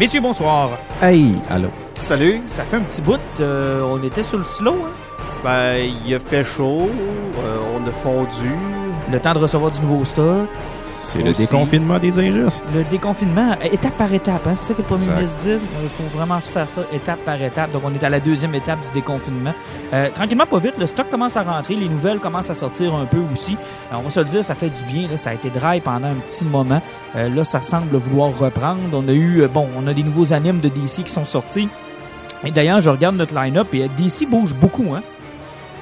Messieurs, bonsoir. Hey, allô. Salut. Ça fait un petit bout, euh, on était sur le slow, hein? Ben, il a fait chaud, euh, on a fondu. Le temps de recevoir du nouveau stock. C'est le déconfinement des injustes. Le déconfinement, euh, étape par étape, hein? c'est ça que le premier Exact. ministre dit. Il faut vraiment se faire ça étape par étape. Donc, on est à la deuxième étape du déconfinement. Euh, tranquillement, pas vite, le stock commence à rentrer, les nouvelles commencent à sortir un peu aussi. Euh, on va se le dire, ça fait du bien. Là. Ça a été dry pendant un petit moment. Euh, là, ça semble vouloir reprendre. On a eu, bon, on a des nouveaux animes de DC qui sont sortis. Et d'ailleurs, je regarde notre line-up et DC bouge beaucoup, hein?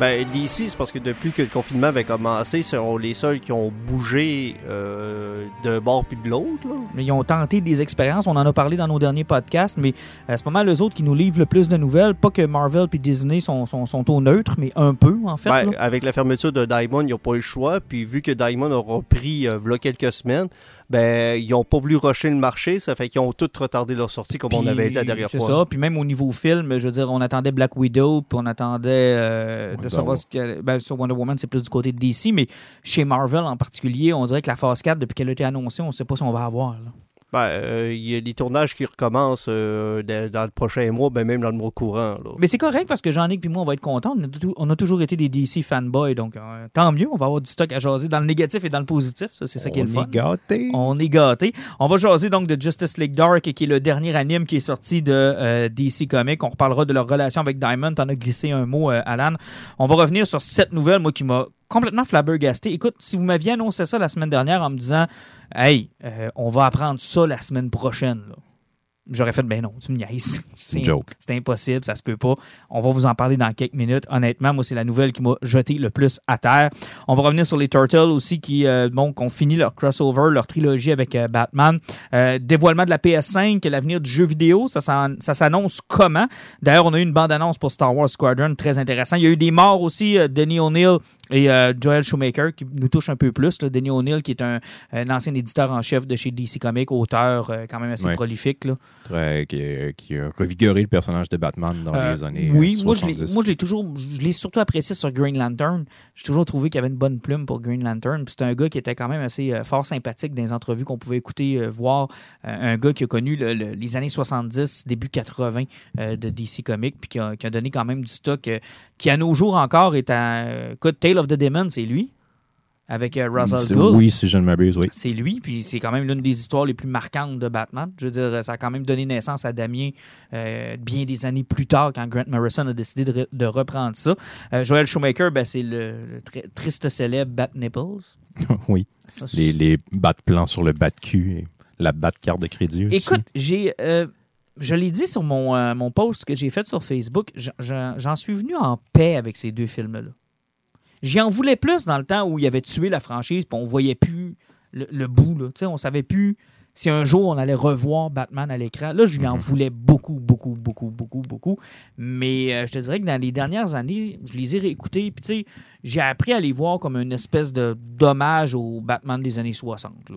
Ben, d'ici, c'est parce que depuis que le confinement avait commencé, ce sont les seuls qui ont bougé euh, d'un bord puis de l'autre. Mais Ils ont tenté des expériences, on en a parlé dans nos derniers podcasts, mais c'est pas mal les autres qui nous livrent le plus de nouvelles. Pas que Marvel puis Disney sont, sont, sont au neutre, mais un peu, en fait. Ben, avec la fermeture de Diamond, ils n'ont pas eu le choix. Puis vu que Diamond a repris euh, quelques semaines, ben, ils n'ont pas voulu rusher le marché. Ça fait qu'ils ont tout retardé leur sortie, comme on avait dit la dernière C'est fois. ça. Puis même au niveau film, je veux dire, on attendait Black Widow, puis on attendait euh, de Wonder savoir ce qu'elle. Ben, sur Wonder Woman, c'est plus du côté de DC, mais chez Marvel en particulier, on dirait que la phase 4, depuis qu'elle a été annoncée, on sait pas si on va avoir. là. Ben, euh, il y a des tournages qui recommencent euh, dans, le prochain mois, ben même dans le mois courant. là. Mais c'est correct parce que Jean-Nic puis moi, on va être contents. On a, tou- on a toujours été des DC fanboys, donc euh, tant mieux. On va avoir du stock à jaser dans le négatif et dans le positif. Ça, c'est ça qui est le On fun. est gâtés. On est gâtés. On va jaser donc de Justice League Dark, qui est le dernier anime qui est sorti de euh, DC Comics. On reparlera de leur relation avec Diamond. T'en as glissé un mot, euh, Alan. On va revenir sur cette nouvelle, moi, qui m'a complètement flabbergasté. Écoute, si vous m'aviez annoncé ça la semaine dernière en me disant « Hey, euh, on va apprendre ça la semaine prochaine. là. J'aurais fait, ben non, tu me niaises. C'est. C'est impossible, ça se peut pas. On va vous en parler dans quelques minutes. Honnêtement, moi, c'est la nouvelle qui m'a jeté le plus à terre. On va revenir sur les Turtles aussi qui, euh, bon, ont fini leur crossover, leur trilogie avec euh, Batman. Euh, dévoilement de la PS5, l'avenir du jeu vidéo, ça, s'annonce comment? D'ailleurs, on a eu une bande-annonce pour Star Wars Squadron, très intéressant. Il y a eu des morts aussi, Denny O'Neill et euh, Joel Shoemaker, qui nous touchent un peu plus. Là. Denny O'Neill, qui est un, un ancien éditeur en chef de chez DC Comics, auteur euh, quand même assez Ouais. prolifique. Là. Très- qui, qui a revigoré le personnage de Batman dans Euh, les années oui, euh, moi je, 70. l'ai, moi je l'ai toujours, je l'ai surtout apprécié sur Green Lantern. J'ai toujours trouvé qu'il y avait une bonne plume pour Green Lantern. Puis C'était un gars qui était quand même assez euh, fort sympathique dans les entrevues qu'on pouvait écouter, euh, voir. Euh, un gars qui a connu le- le- les années 70, début 80 euh, de DC Comics, puis qui a, qui a donné quand même du stock, euh, qui à nos jours encore est à. euh, écoute, Tale of the Demon, c'est lui, avec euh, C'est- Ghul. Oui, si je ne m'abuse, oui. C'est lui, puis c'est quand même l'une des histoires les plus marquantes de Batman. Je veux dire, ça a quand même donné naissance à Damien euh, bien des années plus tard, quand Grant Morrison a décidé de, re- de reprendre ça. Euh, Joel Shoemaker, ben, c'est le, triste célèbre Bat Nipples. oui. Ça, Les, les bas de plan sur le bas de cul et la bas de carte de crédit aussi. Écoute, j'ai, euh, je l'ai dit sur mon, mon post que j'ai fait sur Facebook, j'en suis venu en paix avec ces deux films-là. J'y en voulais plus dans le temps où il avait tué la franchise, puis on voyait plus le, le bout. Là. Tu sais, On savait plus si un jour on allait revoir Batman à l'écran. Là, je lui en Mhm. voulais beaucoup, beaucoup, beaucoup, beaucoup, beaucoup. Mais euh, je te dirais que dans les dernières années, je les ai réécoutés, puis tu sais, j'ai appris à les voir comme une espèce de dommage au Batman des années 60. là.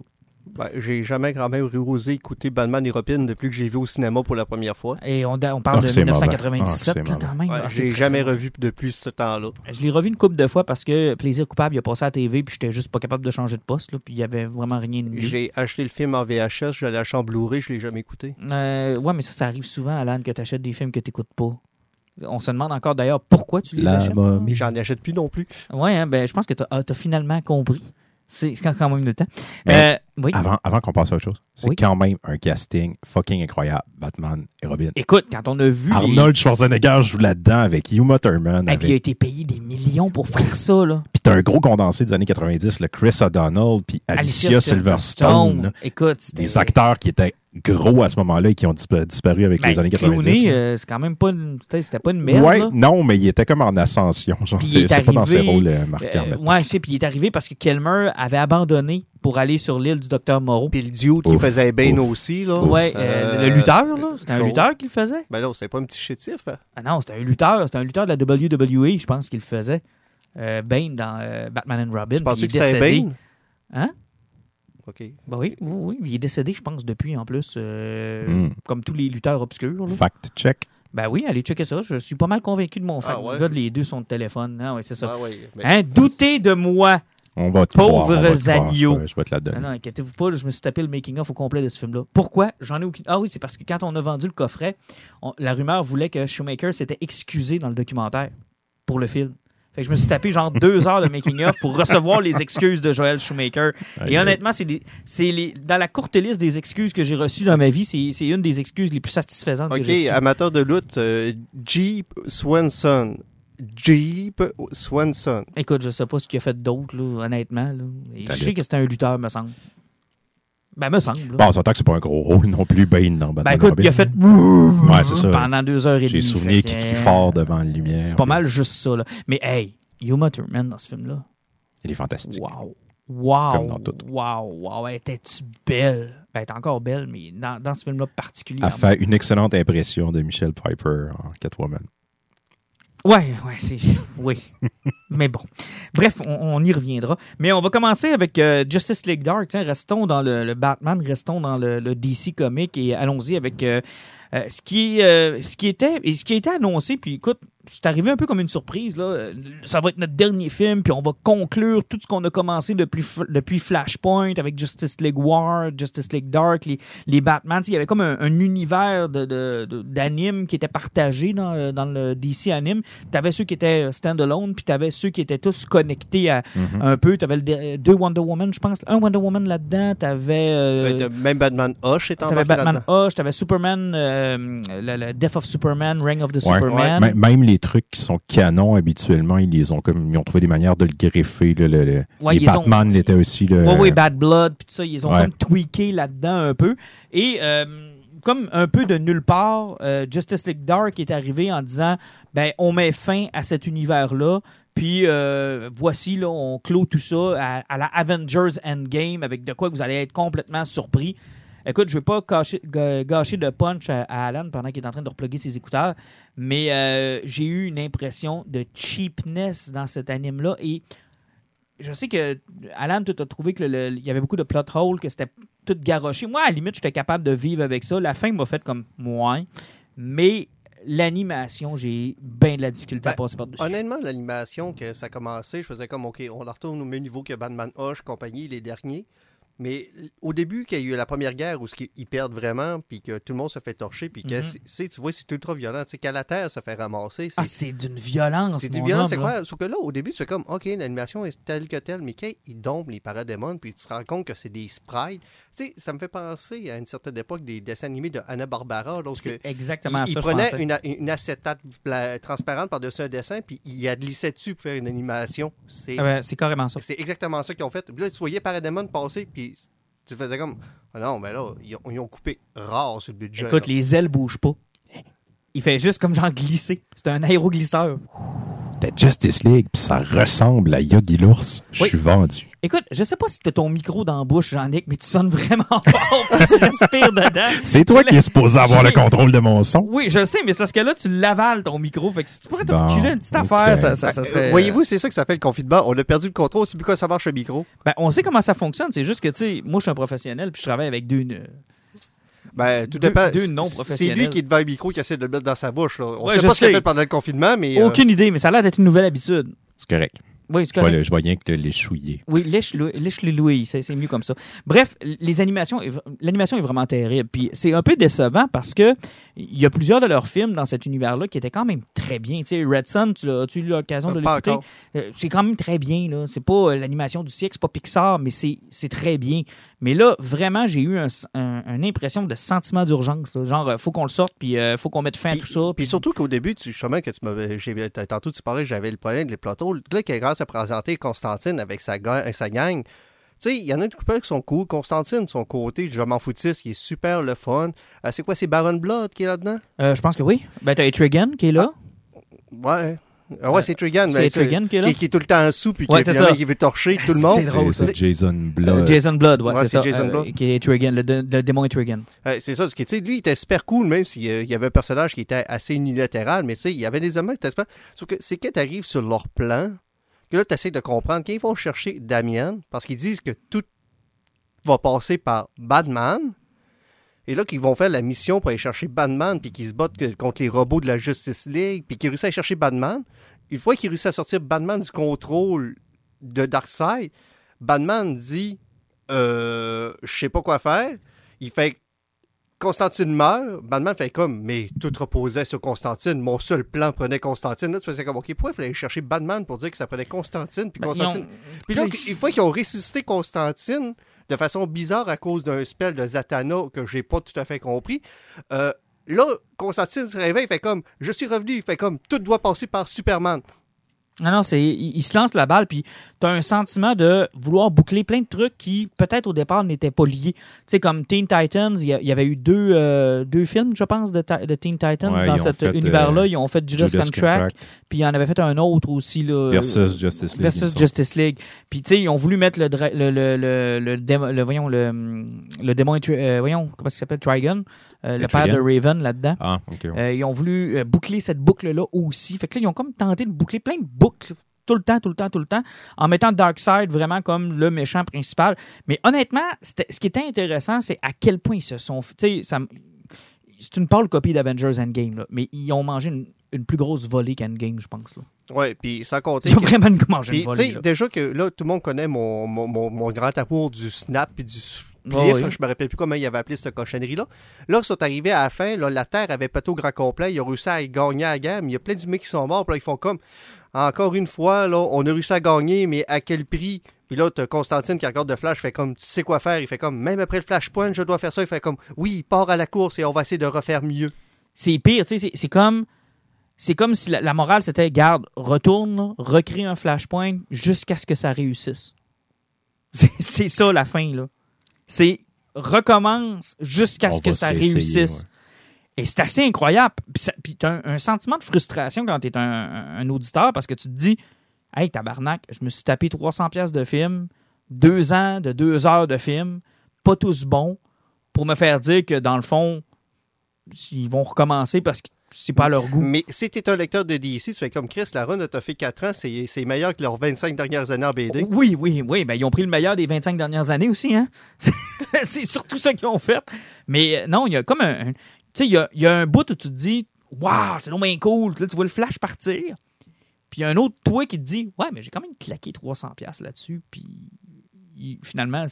Ben, j'ai jamais quand même osé écouter Batman et Robin depuis que j'ai vu au cinéma pour la première fois. Et on, on parle Ah, de c'est 1997 mauvais. Ah, quand même. Ouais, Ah, j'ai jamais revu depuis ce temps-là. Je l'ai revu une couple de fois parce que Plaisir coupable, il a passé à la TV puis j'étais juste pas capable de changer de poste. Là, puis il y avait vraiment rien de mieux. J'ai acheté le film en VHS, je l'ai acheté en Blu-ray, je l'ai jamais écouté. Euh, ouais, mais ça, ça arrive souvent, Alan, que tu achètes des films que tu pas. On se demande encore d'ailleurs pourquoi tu les La achètes? Mais j'en achète plus non plus. Ouais, hein, ben, je pense que tu as, finalement compris. C'est c'est quand même le temps. Mais Euh, oui. Avant, avant qu'on passe à autre chose, c'est Oui. quand même un casting fucking incroyable. Batman et Robin. Écoute, quand on a vu. les- Arnold Schwarzenegger joue là-dedans avec Uma Thurman. Et puis il a avec- été payé des millions pour faire ça, là. Puis t'as un gros condensé des années 90, le Chris O'Donnell, puis Alicia, Silverstone. là. Écoute, c'était- Des acteurs qui étaient gros à ce moment-là et qui ont dispa- disparu avec Ben, les années 90. Clooney, là. euh, c'est quand même pas une, c'était pas une merde. ouais, là. non, mais il était comme en ascension. Genre, c'est est c'est pas dans ses rôles euh, marquants. Euh, ouais, je sais, puis il est arrivé parce que Kelmer avait abandonné pour aller sur l'île du docteur Moreau. Puis le dude qui faisait Bane ouf. aussi, là. Ouais, euh, Euh, le lutteur, là. C'était un lutteur qui le faisait. Ben là, c'est pas un petit chétif. hein. Ah non, c'était un lutteur. C'était un lutteur de la WWE, je pense qu'il le faisait. Euh, Bane dans euh, Batman and Robin. Tu pensais que c'était. Bane? Hein? OK. Ben oui, oui, oui. Il est décédé, je pense, depuis, en plus, euh, Hmm. comme tous les lutteurs obscurs. là. Fact check. Ben oui, allez checker ça. Je suis pas mal convaincu de mon fait. Ah ouais? Regarde, les deux sont de téléphone. Ah oui, c'est ça. Ah ouais, mais- Hein? Doutez de moi. On va te Pauvres voir, on va te voir, agneaux. Je vais, je vais te la Ah donner. non, inquiétez-vous pas, je me suis tapé le making-of au complet de ce film-là. Pourquoi? J'en ai aucune... Ah oui, c'est parce que quand on a vendu le coffret, on- la rumeur voulait que Shoemaker s'était excusé dans le documentaire pour le film. Fait que je me suis tapé genre deux heures de making-of pour recevoir les excuses de Joel Shoemaker. Et honnêtement, c'est des- c'est les, dans la courte liste des excuses que j'ai reçues dans ma vie, c'est une des excuses les plus satisfaisantes que OK, j'ai amateur de lutte, euh, Jeep Swanson. Jeep Swanson. Écoute, je sais pas ce qu'il a fait d'autre, là, honnêtement. Là. Je sais lutte. que c'était un lutteur, me semble. Ben, me semble. là. Bon, on s'entend que c'est pas un gros rôle non plus, Bane dans Ben Batman écoute, Robin. il a fait Ouais, c'est ça. pendant deux heures et demie. J'ai souvenir qu'il crie fort devant la lumière. C'est pas mal juste ça. Là. Mais hey, Yuma Thurman dans ce film-là. Il est fantastique. Wow. Wow. Comme dans tout. Wow. Wow. Elle était-tu belle? Ben, elle est encore belle, mais dans, dans ce film-là Elle particulièrement. fait une excellente impression de Michelle Piper en Catwoman. Ouais, ouais, c'est. Oui. Mais bon. Bref, on, y reviendra. Mais on va commencer avec euh, Justice League Dark. Restons dans le, Batman, restons dans le, DC comic et allons-y avec euh, euh, ce, qui, ce qui était et ce qui été annoncé. Puis écoute, c'est arrivé un peu comme une surprise. Là. Euh, Ça va être notre dernier film, puis on va conclure tout ce qu'on a commencé depuis, depuis Flashpoint avec Justice League War, Justice League Dark, les, les Batman. Tu Il y avait comme un, un univers de, de- de- d'anime qui était partagé dans, euh, dans le DC anime. Tu avais ceux qui étaient euh, stand-alone, puis tu avais ceux qui étaient tous connectés à Mhm. un peu. Tu avais deux Wonder Woman, je pense. Un Wonder Woman là-dedans. Tu avais. De- même Batman Hush est T'avais embarqué Batman. Hush, t'avais Superman, euh, le, le Death of Superman, Reign of the Ouais. Superman. M- Même les trucs qui sont canons habituellement, ils les ont comme ils ont trouvé des manières de le greffer. là, le- le- Ouais, les ont- Batman l'étaient aussi. Ouais, Bad Blood, puis ça, ils ont Ouais. comme tweaké là-dedans un peu. Et euh, comme un peu de nulle part, euh, Justice League Dark est arrivé en disant ben on met fin à cet univers-là. Puis euh, voici, là, on clôt tout ça à, à la Avengers Endgame avec de quoi vous allez être complètement surpris. Écoute, je ne vais pas gâcher, de punch à, à Alan pendant qu'il est en train de reploguer ses écouteurs, mais euh, j'ai eu une impression de cheapness dans cet anime-là. Et je sais que Alan, tu as trouvé qu'il y avait beaucoup de plot holes, que c'était tout garoché. Moi, à la limite, j'étais capable de vivre avec ça. La fin m'a fait comme moins. Mais l'animation, j'ai bien de la difficulté à Ben, passer par-dessus. Honnêtement, l'animation, que ça a commencé, je faisais comme, OK, on la retourne au même niveau que Batman Hush, compagnie, les derniers. Mais au début, qu'il y a eu la première guerre où ils perdent vraiment, puis que tout le monde se fait torcher, puis que, c'est- tu vois, c'est ultra violent. Tu sais, quand la Terre se fait ramasser, c'est Ah, c'est d'une violence. c'est du mon violent, homme, c'est quoi? Sauf que là, au début, c'est comme, OK, l'animation est telle que telle, mais quand ils dompent les paradémons, puis tu te rends compte que c'est des sprites, tu sais, ça me fait penser à une certaine époque des dessins animés de Hanna-Barbara, lorsque exactement il, il ça, je prenait pensais. une, une acétate transparente par-dessus un dessin, puis il a glissé dessus pour faire une animation. C'est Ah ben, c'est carrément ça. c'est exactement ça qu'ils ont fait. Puis là, tu voyais Parademon passer, puis tu faisais comme, ah non, mais là, ils ont, ils ont coupé rare sur le budget. Écoute, là. les ailes bougent pas. Il fait juste comme genre glisser. C'est un aéroglisseur. La Justice League, puis ça ressemble à Yogi l'ours. Je Oui. suis vendu. Écoute, je sais pas si t'as ton micro dans la bouche, Jean-Nic, mais tu sonnes vraiment fort. quand tu respires dedans. C'est toi qui es supposé avoir le contrôle de mon son. Oui, je le sais, mais c'est parce que là, tu l'avales ton micro. Fait que si tu pourrais te Bon, reculer une petite affaire, ça, ça, ça Euh, serait. Voyez-vous, c'est ça que ça fait le confinement. On a perdu le contrôle, c'est pourquoi ça marche le micro. Ben, on sait comment ça fonctionne. C'est juste que, tu sais, moi, je suis un professionnel, puis je travaille avec deux. Ben, tout Deux- dépend. deux C'est- lui qui est devant le micro qui essaie de le mettre dans sa bouche. Là. On Ouais, sait pas ce qu'il a fait pendant le confinement, mais. euh, Aucune idée, mais ça a l'air d'être une nouvelle habitude. C'est correct. Oui, c'est Je vois, je vois rien que le l'échouiller. Oui, lèche les louis, c'est c'est mieux comme ça. Bref, les animations, l'animation est vraiment terrible. Puis c'est un peu décevant parce que il y a plusieurs de leurs films dans cet univers-là qui étaient quand même très bien. Tu sais, Red Sun, tu as, tu as eu l'occasion de pas l'écouter. Euh, C'est quand même très bien. là. C'est pas euh, l'animation du siècle, c'est pas Pixar, mais c'est c'est très bien. Mais là, vraiment, j'ai eu un, un- une impression de sentiment d'urgence. Genre, euh, faut qu'on le sorte, puis euh, faut qu'on mette fin à Puis- tout ça. Puis surtout qu'au début, tu, justement, que tu m'avais, j'ai- tantôt tu parlais, j'avais le problème des plateaux. Là, a grâce à présenter Constantine avec sa, sa gang, sais, il y en a une couple qui sont cool. Constantine, son côté, je m'en foutisse, qui est super le fun. Euh, c'est quoi, c'est Baron Blood qui est là-dedans? Euh, je pense que oui. Ben, t'as Etrigan qui est là. Ouais. Ah ouais, c'est Trigan. c'est Trigan qui est là? Qui, qui est tout le temps en sous, puis Ouais, qui, ça. qui veut torcher tout le monde. C'est drôle, ça. Jason Euh, Blood. Jason Blood, ouais, Ouais, c'est. Jason euh, Blood. qui est Etrigan, le, dé- le démon Etrigan. Euh, c'est ça, tu sais, lui, il était super cool, même s'il y a- il y avait un personnage qui était assez unilatéral, mais tu sais, il y avait des éléments qui étaient super. Sauf que c'est quand tu arrives sur leur plan, que là, tu essaies de comprendre quand ils vont chercher Damien, parce qu'ils disent que tout va passer par Batman, et là, qu'ils vont faire la mission pour aller chercher Batman, puis qu'ils se battent que- contre les robots de la Justice League, puis qu'ils réussissent à aller chercher Batman. Une fois qu'ils réussissent à sortir Batman du contrôle de Darkseid, Batman dit euh, Je sais pas quoi faire. Il fait Constantine meurt, Batman fait comme, mais tout reposait sur Constantine. Mon seul plan prenait Constantine. Là, tu faisais comme, OK, pourquoi il fallait aller chercher Batman pour dire que ça prenait Constantine? Puis Ben, Constantine? ont- Puis là, une fois qu'ils ont ressuscité Constantine de façon bizarre à cause d'un spell de Zatanna que j'ai pas tout à fait compris, euh, là, Constantine se réveille, il fait comme, je suis revenu, fait comme, tout doit passer par Superman. Non, non, c'est, il, il se lance la balle, puis tu as un sentiment de vouloir boucler plein de trucs qui, peut-être au départ, n'étaient pas liés. Tu sais, comme Teen Titans, il y, avait eu deux, euh, deux films, je pense, de, Teen Titans Ouais, dans cet univers-là. euh, Ils ont fait Judas, Judas Contract, Contract puis ils en avaient fait un autre aussi. Là, versus Justice League. versus. Justice League. Puis, tu sais, ils ont voulu mettre le, le, le, le, le, démo- le- voyons, le, le démon, euh, voyons, comment il s'appelle, Trigon, euh, le père de. Raven là-dedans. Ah, ok. ouais. Euh, ils ont voulu euh, boucler cette boucle-là aussi. Fait que là, ils ont comme tenté de boucler plein de tout le temps, tout le temps, tout le temps, en mettant Darkseid vraiment comme le méchant principal. Mais honnêtement, ce qui était intéressant, c'est à quel point ils se sont... Tu sais, c'est une pâle copie d'Avengers Endgame, là, mais ils ont mangé une, une plus grosse volée qu'Endgame, je pense. Là. Ouais, puis sans compter. Ils ont vraiment mangé une volée. déjà que là, tout le monde connaît mon, mon, mon, mon grand amour du snap et du. Oh oui. Je me rappelle plus comment il avait appelé cette cochonnerie-là. Là, ils sont arrivés à la fin. Là, la Terre avait pété au grand complet. Ils ont réussi à gagner la guerre. Mais il y a plein d'humains qui sont morts. Puis là, ils font comme encore une fois, là, on a réussi à gagner, mais à quel prix? Puis là, t'as Constantine qui regarde le flash, fait comme, tu sais quoi faire? Il fait comme, même après le flashpoint, je dois faire ça. Il fait comme, oui, part à la course et on va essayer de refaire mieux. c'est pire, tu sais, c'est- c'est comme c'est comme si la, la morale c'était garde, retourne, recrée un flashpoint jusqu'à ce que ça réussisse. C'est c'est ça la fin là. C'est recommence jusqu'à ce que ça réussisse. ouais. Et c'est assez incroyable. Puis, puis t'as un, un sentiment de frustration quand t'es un, un, un auditeur parce que tu te dis Hey, tabarnak, je me suis tapé 300 pièces de film, deux ans de deux heures de film, pas tous bons, pour me faire dire que dans le fond, ils vont recommencer parce que c'est pas à leur goût. Mais si t'es un lecteur de DC, tu fais comme Chris, la run t'a fait 4 ans, c'est meilleur que leurs 25 dernières années en BD. Oui, oui, oui. Ben, ils ont pris le meilleur des 25 dernières années aussi. Hein? c'est surtout ça qu'ils ont fait. Mais euh, non, il y a comme un. un- tu sais, il y a, y a un bout où tu te dis Waouh, c'est bien cool. Là, tu vois le flash partir. Puis il y a un autre toi qui te dit Ouais, mais j'ai quand même claqué 300$ là-dessus. Puis finalement,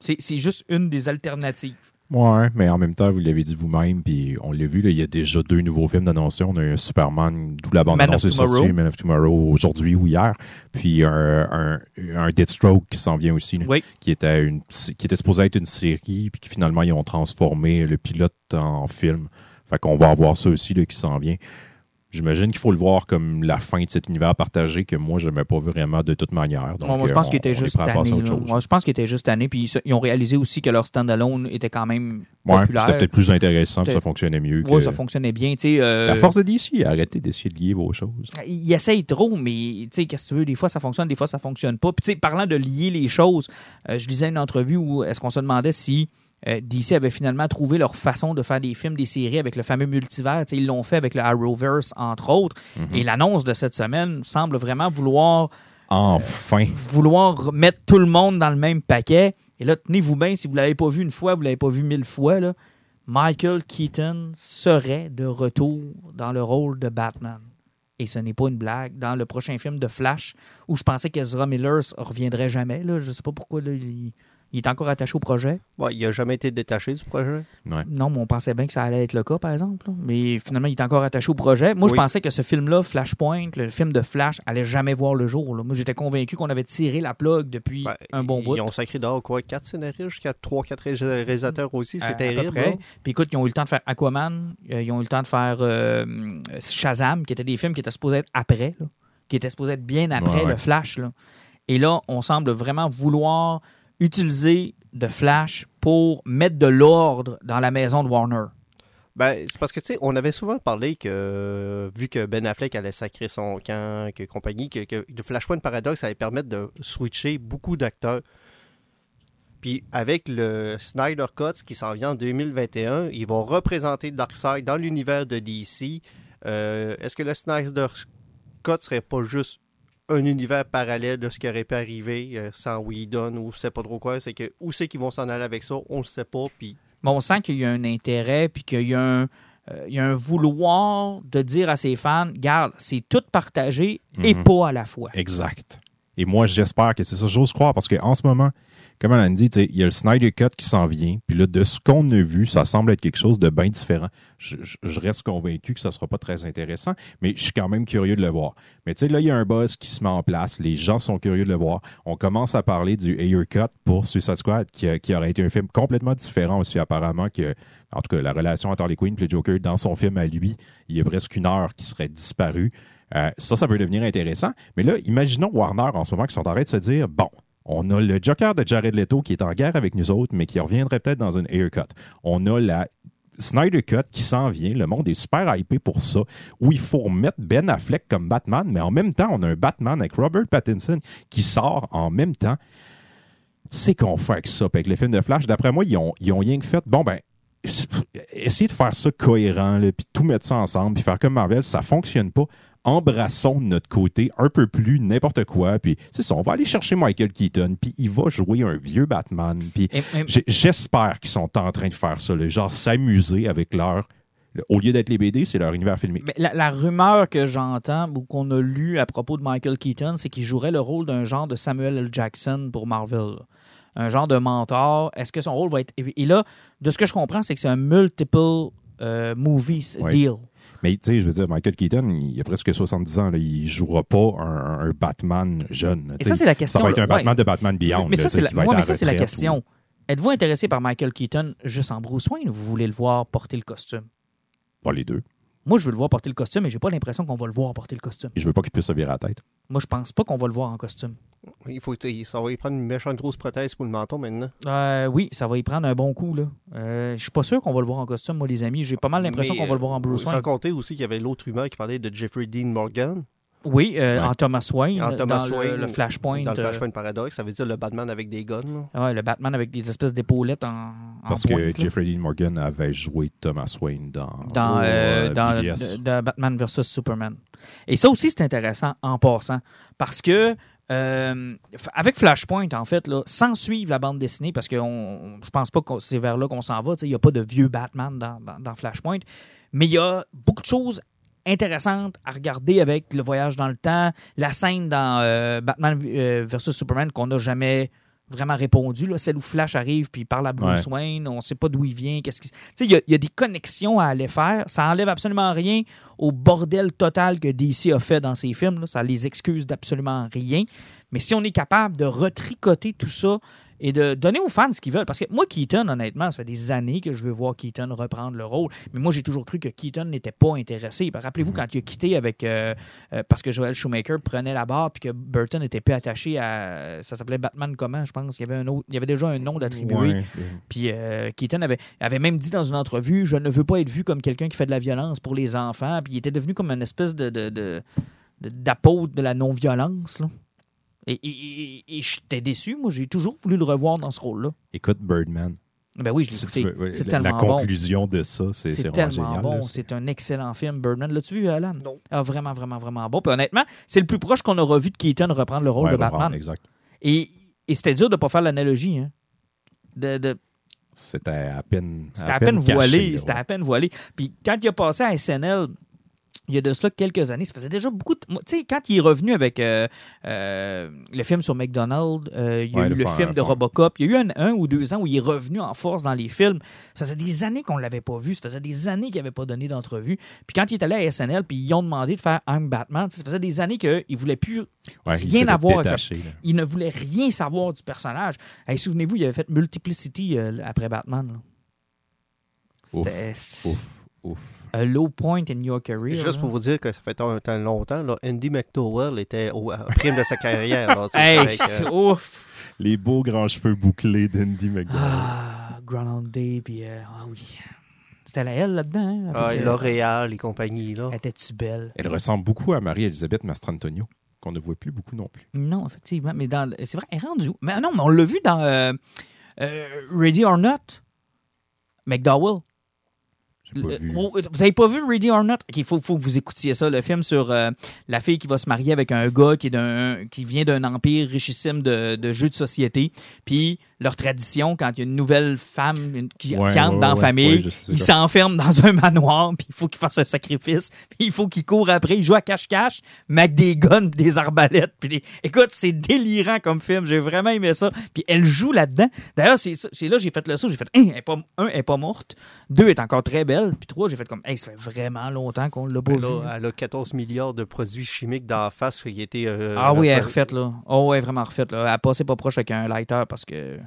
c'est juste une des alternatives. Ouais, mais en même temps, vous l'avez dit vous-même, puis on l'a vu, là, il y a déjà deux nouveaux films d'annoncés. On a un Superman, d'où la Man sortie, Tomorrow. Man of Tomorrow, aujourd'hui ou hier. Puis un, un, un Deathstroke qui s'en vient aussi, là, Oui. qui, était une, qui était supposé être une série, puis qui finalement, ils ont transformé le pilote en film. Fait qu'on va avoir ça aussi là, qui s'en vient. J'imagine qu'il faut le voir comme la fin de cet univers partagé que moi, je n'aimais pas vraiment de toute manière. Donc, moi, je pense euh, qu'il on- était juste tanné. Moi, je pense qu'il était juste tanné. Puis ils, ils ont réalisé aussi que leur standalone était quand même Ouais, populaire. c'était peut-être plus intéressant, puis ça fonctionnait mieux. Que... ça fonctionnait bien. euh, La force de DC, arrêtez d'essayer de lier vos choses. il essaye trop, mais tu sais, qu'est-ce que tu veux, des fois ça fonctionne, des fois ça fonctionne pas. Puis tu sais, parlant de lier les choses, euh, je lisais une entrevue où est-ce qu'on se demandait si euh, DC avait finalement trouvé leur façon de faire des films, des séries avec le fameux multivers. Tu sais, ils l'ont fait avec le Arrowverse, entre autres. Mhm. Et l'annonce de cette semaine semble vraiment vouloir, Enfin. vouloir mettre tout le monde dans le même paquet. Et là, tenez-vous bien, si vous l'avez pas vu une fois, vous l'avez pas vu mille fois, là, Michael Keaton serait de retour dans le rôle de Batman. Et ce n'est pas une blague. Dans le prochain film de Flash, où je pensais qu'Ezra Miller s- reviendrait jamais, là, je sais pas pourquoi là, il, il est encore attaché au projet. Ouais, il a jamais été détaché du projet? Ouais. Non, mais on pensait bien que ça allait être le cas, par exemple. là. Mais finalement, il est encore attaché au projet. Moi, je pensais que ce film-là, Flashpoint, le film de Flash, allait jamais voir le jour. là. Moi, j'étais convaincu qu'on avait tiré la plug depuis Ben, un bon ils, bout. Ils ont sacré dehors quoi, 4 scénaristes jusqu'à 3-4 réalisateurs aussi, c'est À- à peu terrible. Puis écoute, ils ont eu le temps de faire Aquaman, euh, ils ont eu le temps de faire euh, Shazam, qui étaient des films qui étaient supposés être après, là, qui étaient supposés être bien après Ouais, ouais. le Flash. Là. Et là, on semble vraiment vouloir utiliser de Flash pour mettre de l'ordre dans la maison de Warner. Ben, c'est parce que, tu sais, on avait souvent parlé que, vu que Ben Affleck allait sacrer son camp, que compagnie, que, que de Flashpoint Paradox allait permettre de switcher beaucoup d'acteurs. Puis avec le Snyder Cut qui s'en vient en 2021, ils vont représenter Darkseid dans l'univers de DC. Euh, Est-ce que le Snyder Cut serait pas juste un univers parallèle de ce qui aurait pu arriver euh, sans Whedon ou je sais pas trop quoi? C'est que où c'est qu'ils vont s'en aller avec ça? On le sait pas. Puis Bon, on sent qu'il y a un intérêt, puis qu'il y a un, euh, il y a un vouloir de dire à ses fans, garde, c'est tout partagé et Mhm. pas à la fois. Exact. Et moi, j'espère que c'est ça. J'ose croire parce qu'en ce moment, comme elle a dit, il y a le Snyder Cut qui s'en vient. Puis là, de ce qu'on a vu, ça semble être quelque chose de bien différent. Je, reste convaincu que ça sera pas très intéressant, mais je suis quand même curieux de le voir. Mais tu sais, là, il y a un buzz qui se met en place. Les gens sont curieux de le voir. On commence à parler du Ayer Cut pour Suicide Squad, qui, qui aurait été un film complètement différent aussi, apparemment, que, en tout cas, la relation entre Harley Quinn et le Joker dans son film à lui, il y a presque une heure qui serait disparue. Euh, ça, ça peut devenir intéressant. Mais là, imaginons Warner en ce moment qui sont en train de se dire bon, on a le Joker de Jared Leto qui est en guerre avec nous autres, mais qui reviendrait peut-être dans une haircut. On a la Snyder Cut qui s'en vient. Le monde est super hypé pour ça. Où il faut remettre Ben Affleck comme Batman, mais en même temps, on a un Batman avec Robert Pattinson qui sort en même temps. C'est qu'on fait avec ça. Avec le film de Flash, d'après moi, ils ont, ils ont rien que fait. Bon, ben, essayer de faire ça cohérent, puis tout mettre ça ensemble, puis faire comme Marvel, ça fonctionne pas. Embrassons de notre côté un peu plus n'importe quoi, puis c'est ça, on va aller chercher Michael Keaton, puis il va jouer un vieux Batman, puis j'espère qu'ils sont en train de faire ça, là, genre s'amuser avec leur... Au lieu d'être les BD, c'est leur univers filmique. Mais la, la rumeur que j'entends ou qu'on a lu à propos de Michael Keaton, c'est qu'il jouerait le rôle d'un genre de Samuel L. Jackson pour Marvel. Un genre de mentor. Est-ce que son rôle va être. Et là, de ce que je comprends, c'est que c'est un multiple euh, movies Ouais. deal. Mais tu sais, je veux dire, Michael Keaton, il a presque 70 ans, là, il jouera pas un, un Batman jeune. Et ça, c'est la question. Ça va être un. Batman Ouais. de Batman Beyond. Mais là, ça, c'est la, ouais, mais ça, c'est la question. ou- Êtes-vous intéressé par Michael Keaton juste en Bruce Wayne ou vous voulez le voir porter le costume? Pas les deux. Moi, je veux le voir porter le costume, mais j'ai pas l'impression qu'on va le voir porter le costume. Et je veux pas qu'il puisse se virer la tête. Moi, je pense pas qu'on va le voir en costume. il faut il- ça va y prendre une méchante grosse prothèse pour le menton maintenant. Euh, oui, ça va y prendre un bon coup. Là. Euh, je suis pas sûr qu'on va le voir en costume, moi, les amis. J'ai pas mal l'impression qu'on va le voir en Bruce Sans Wayne. compter aussi qu'il y avait l'autre rumeur qui parlait de Jeffrey Dean Morgan Oui, euh, Ouais. en Thomas Wayne, En Thomas dans le- Wayne, le, Flashpoint. dans le euh, Flashpoint Paradox. Ça veut dire le Batman avec des guns. là. ouais, le Batman avec des espèces d'épaulettes en, en Parce que là. Jeffrey Dean Morgan avait joué Thomas Wayne dans, dans, euh, euh, dans BVS. de- de Batman vs Superman. Et ça aussi, c'est intéressant en passant. Parce que euh, avec Flashpoint, en fait, là, sans suivre la bande dessinée, parce que on, je pense pas que c'est vers là qu'on s'en va. tu sais, Il n'y a pas de vieux Batman dans, dans- dans Flashpoint. Mais il y a beaucoup de choses intéressantes à regarder avec le voyage dans le temps, la scène dans euh, Batman euh, vs Superman qu'on n'a jamais vraiment répondu, là, celle où Flash arrive puis il parle à Bruce Wayne, on sait pas d'où il vient, qu'est-ce qui... Tu sais, il y a- il y, a des connexions à aller faire, ça enlève absolument rien au bordel total que DC a fait dans ses films, là. ça les excuse d'absolument rien, mais si on est capable de retricoter tout ça et de donner aux fans ce qu'ils veulent, parce que moi, Keaton, honnêtement, ça fait des années que je veux voir Keaton reprendre le rôle, mais moi, j'ai toujours cru que Keaton n'était pas intéressé. Rappelez-vous quand il a quitté avec... euh, euh, parce que Joel Schumacher prenait la barre puis que Burton n'était plus attaché à... Ça s'appelait Batman comment, je pense? Il y avait, un autre, il y avait déjà un nom d'attribué. Ouais. Puis euh, Keaton avait, avait même dit dans une entrevue Je ne veux pas être vu comme quelqu'un qui fait de la violence pour les enfants. Puis il était devenu comme une espèce de, de, de- de- d'apôtre de la non-violence. Et, et, et- et j'étais déçu. Moi, j'ai toujours voulu le revoir dans ce rôle-là. Écoute Birdman. Ben oui, je l'ai Si écouté. tu veux, ouais, C'est la, la tellement bon. conclusion de ça, c'est, c'est C'est vraiment tellement génial. bon. là. C'est un excellent film, Birdman. L'as-tu vu, Alan? Non. Ah, vraiment, vraiment, vraiment bon. Puis honnêtement, c'est le plus proche qu'on aura vu de Keaton reprendre le rôle Ouais, de Batman. Exact. Et, et c'était dur de ne pas faire l'analogie. Hein. De, de, C'était à peine. C'était à peine voilé. C'était ouais. à peine voilé. Puis quand il a passé à SNL, il y a de cela quelques années, ça faisait déjà beaucoup de. Tu sais, quand il est revenu avec euh, euh, le film sur McDonald's, euh, il y a Ouais, eu le film de Robocop, il y a eu un, un ou deux ans où il est revenu en force dans les films. Ça faisait des années qu'on ne l'avait pas vu. Ça faisait des années qu'il n'avait pas donné d'entrevue. Puis quand il est allé à SNL, puis ils ont demandé de faire I'm Batman, ça faisait des années qu'il ne voulait plus Ouais, rien s'était à voir avec- détaché, il ne voulait rien savoir du personnage. Hey, Souvenez-vous, il avait fait Multiplicity après Batman. C'était. Ouf. Ouf. A low point in your career. Juste là. pour vous dire que ça fait un temps longtemps, là, Andy McDowell était au à prime de sa carrière. là. Hey, c'est- ouf. Les beaux grands cheveux bouclés d'Andy McDowell. Ah, Groundhog Day, puis euh, ah oui. C'était la elle là-dedans. hein, Ah, avec, euh, L'Oréal et compagnie. Là. Était-tu belle? Elle ressemble beaucoup à Marie-Elisabeth Mastrantonio, qu'on ne voit plus beaucoup non plus. Non, effectivement. Mais dans, c'est vrai, elle est rendue? Mais non, mais on l'a vu dans euh, euh, Ready or Not. McDowell. Pas vu. oh, vous avez pas vu Ready or Not? Il faut, faut que vous écoutiez ça, le film sur euh, la fille qui va se marier avec un gars qui, est d'un, qui vient d'un empire richissime de, de jeux de société. Puis leur tradition, quand il y a une nouvelle femme une- qui, Ouais, qui entre ouais, dans la ouais, famille, ouais, je sais, c'est il ça. s'enferme dans un manoir, puis il faut qu'il fasse un sacrifice, puis il faut qu'il court après, il joue à cache-cache, mais avec des guns, des arbalètes. Puis Écoute, c'est délirant comme film, j'ai vraiment aimé ça. Puis elle joue là-dedans. D'ailleurs, c'est c'est là que j'ai fait le saut, j'ai fait, Hein, elle est pas, un, elle est pas morte, deux, elle est encore très belle, puis trois, j'ai fait comme, hey, ça fait vraiment longtemps qu'on l'a pas Mais vu. là, elle a 14 milliards de produits chimiques dans la face. Fait qu'il était, euh, Ah oui, elle est refaite, là. Oh, ouais, vraiment refaite, là. Elle passait pas proche avec un lighter parce que.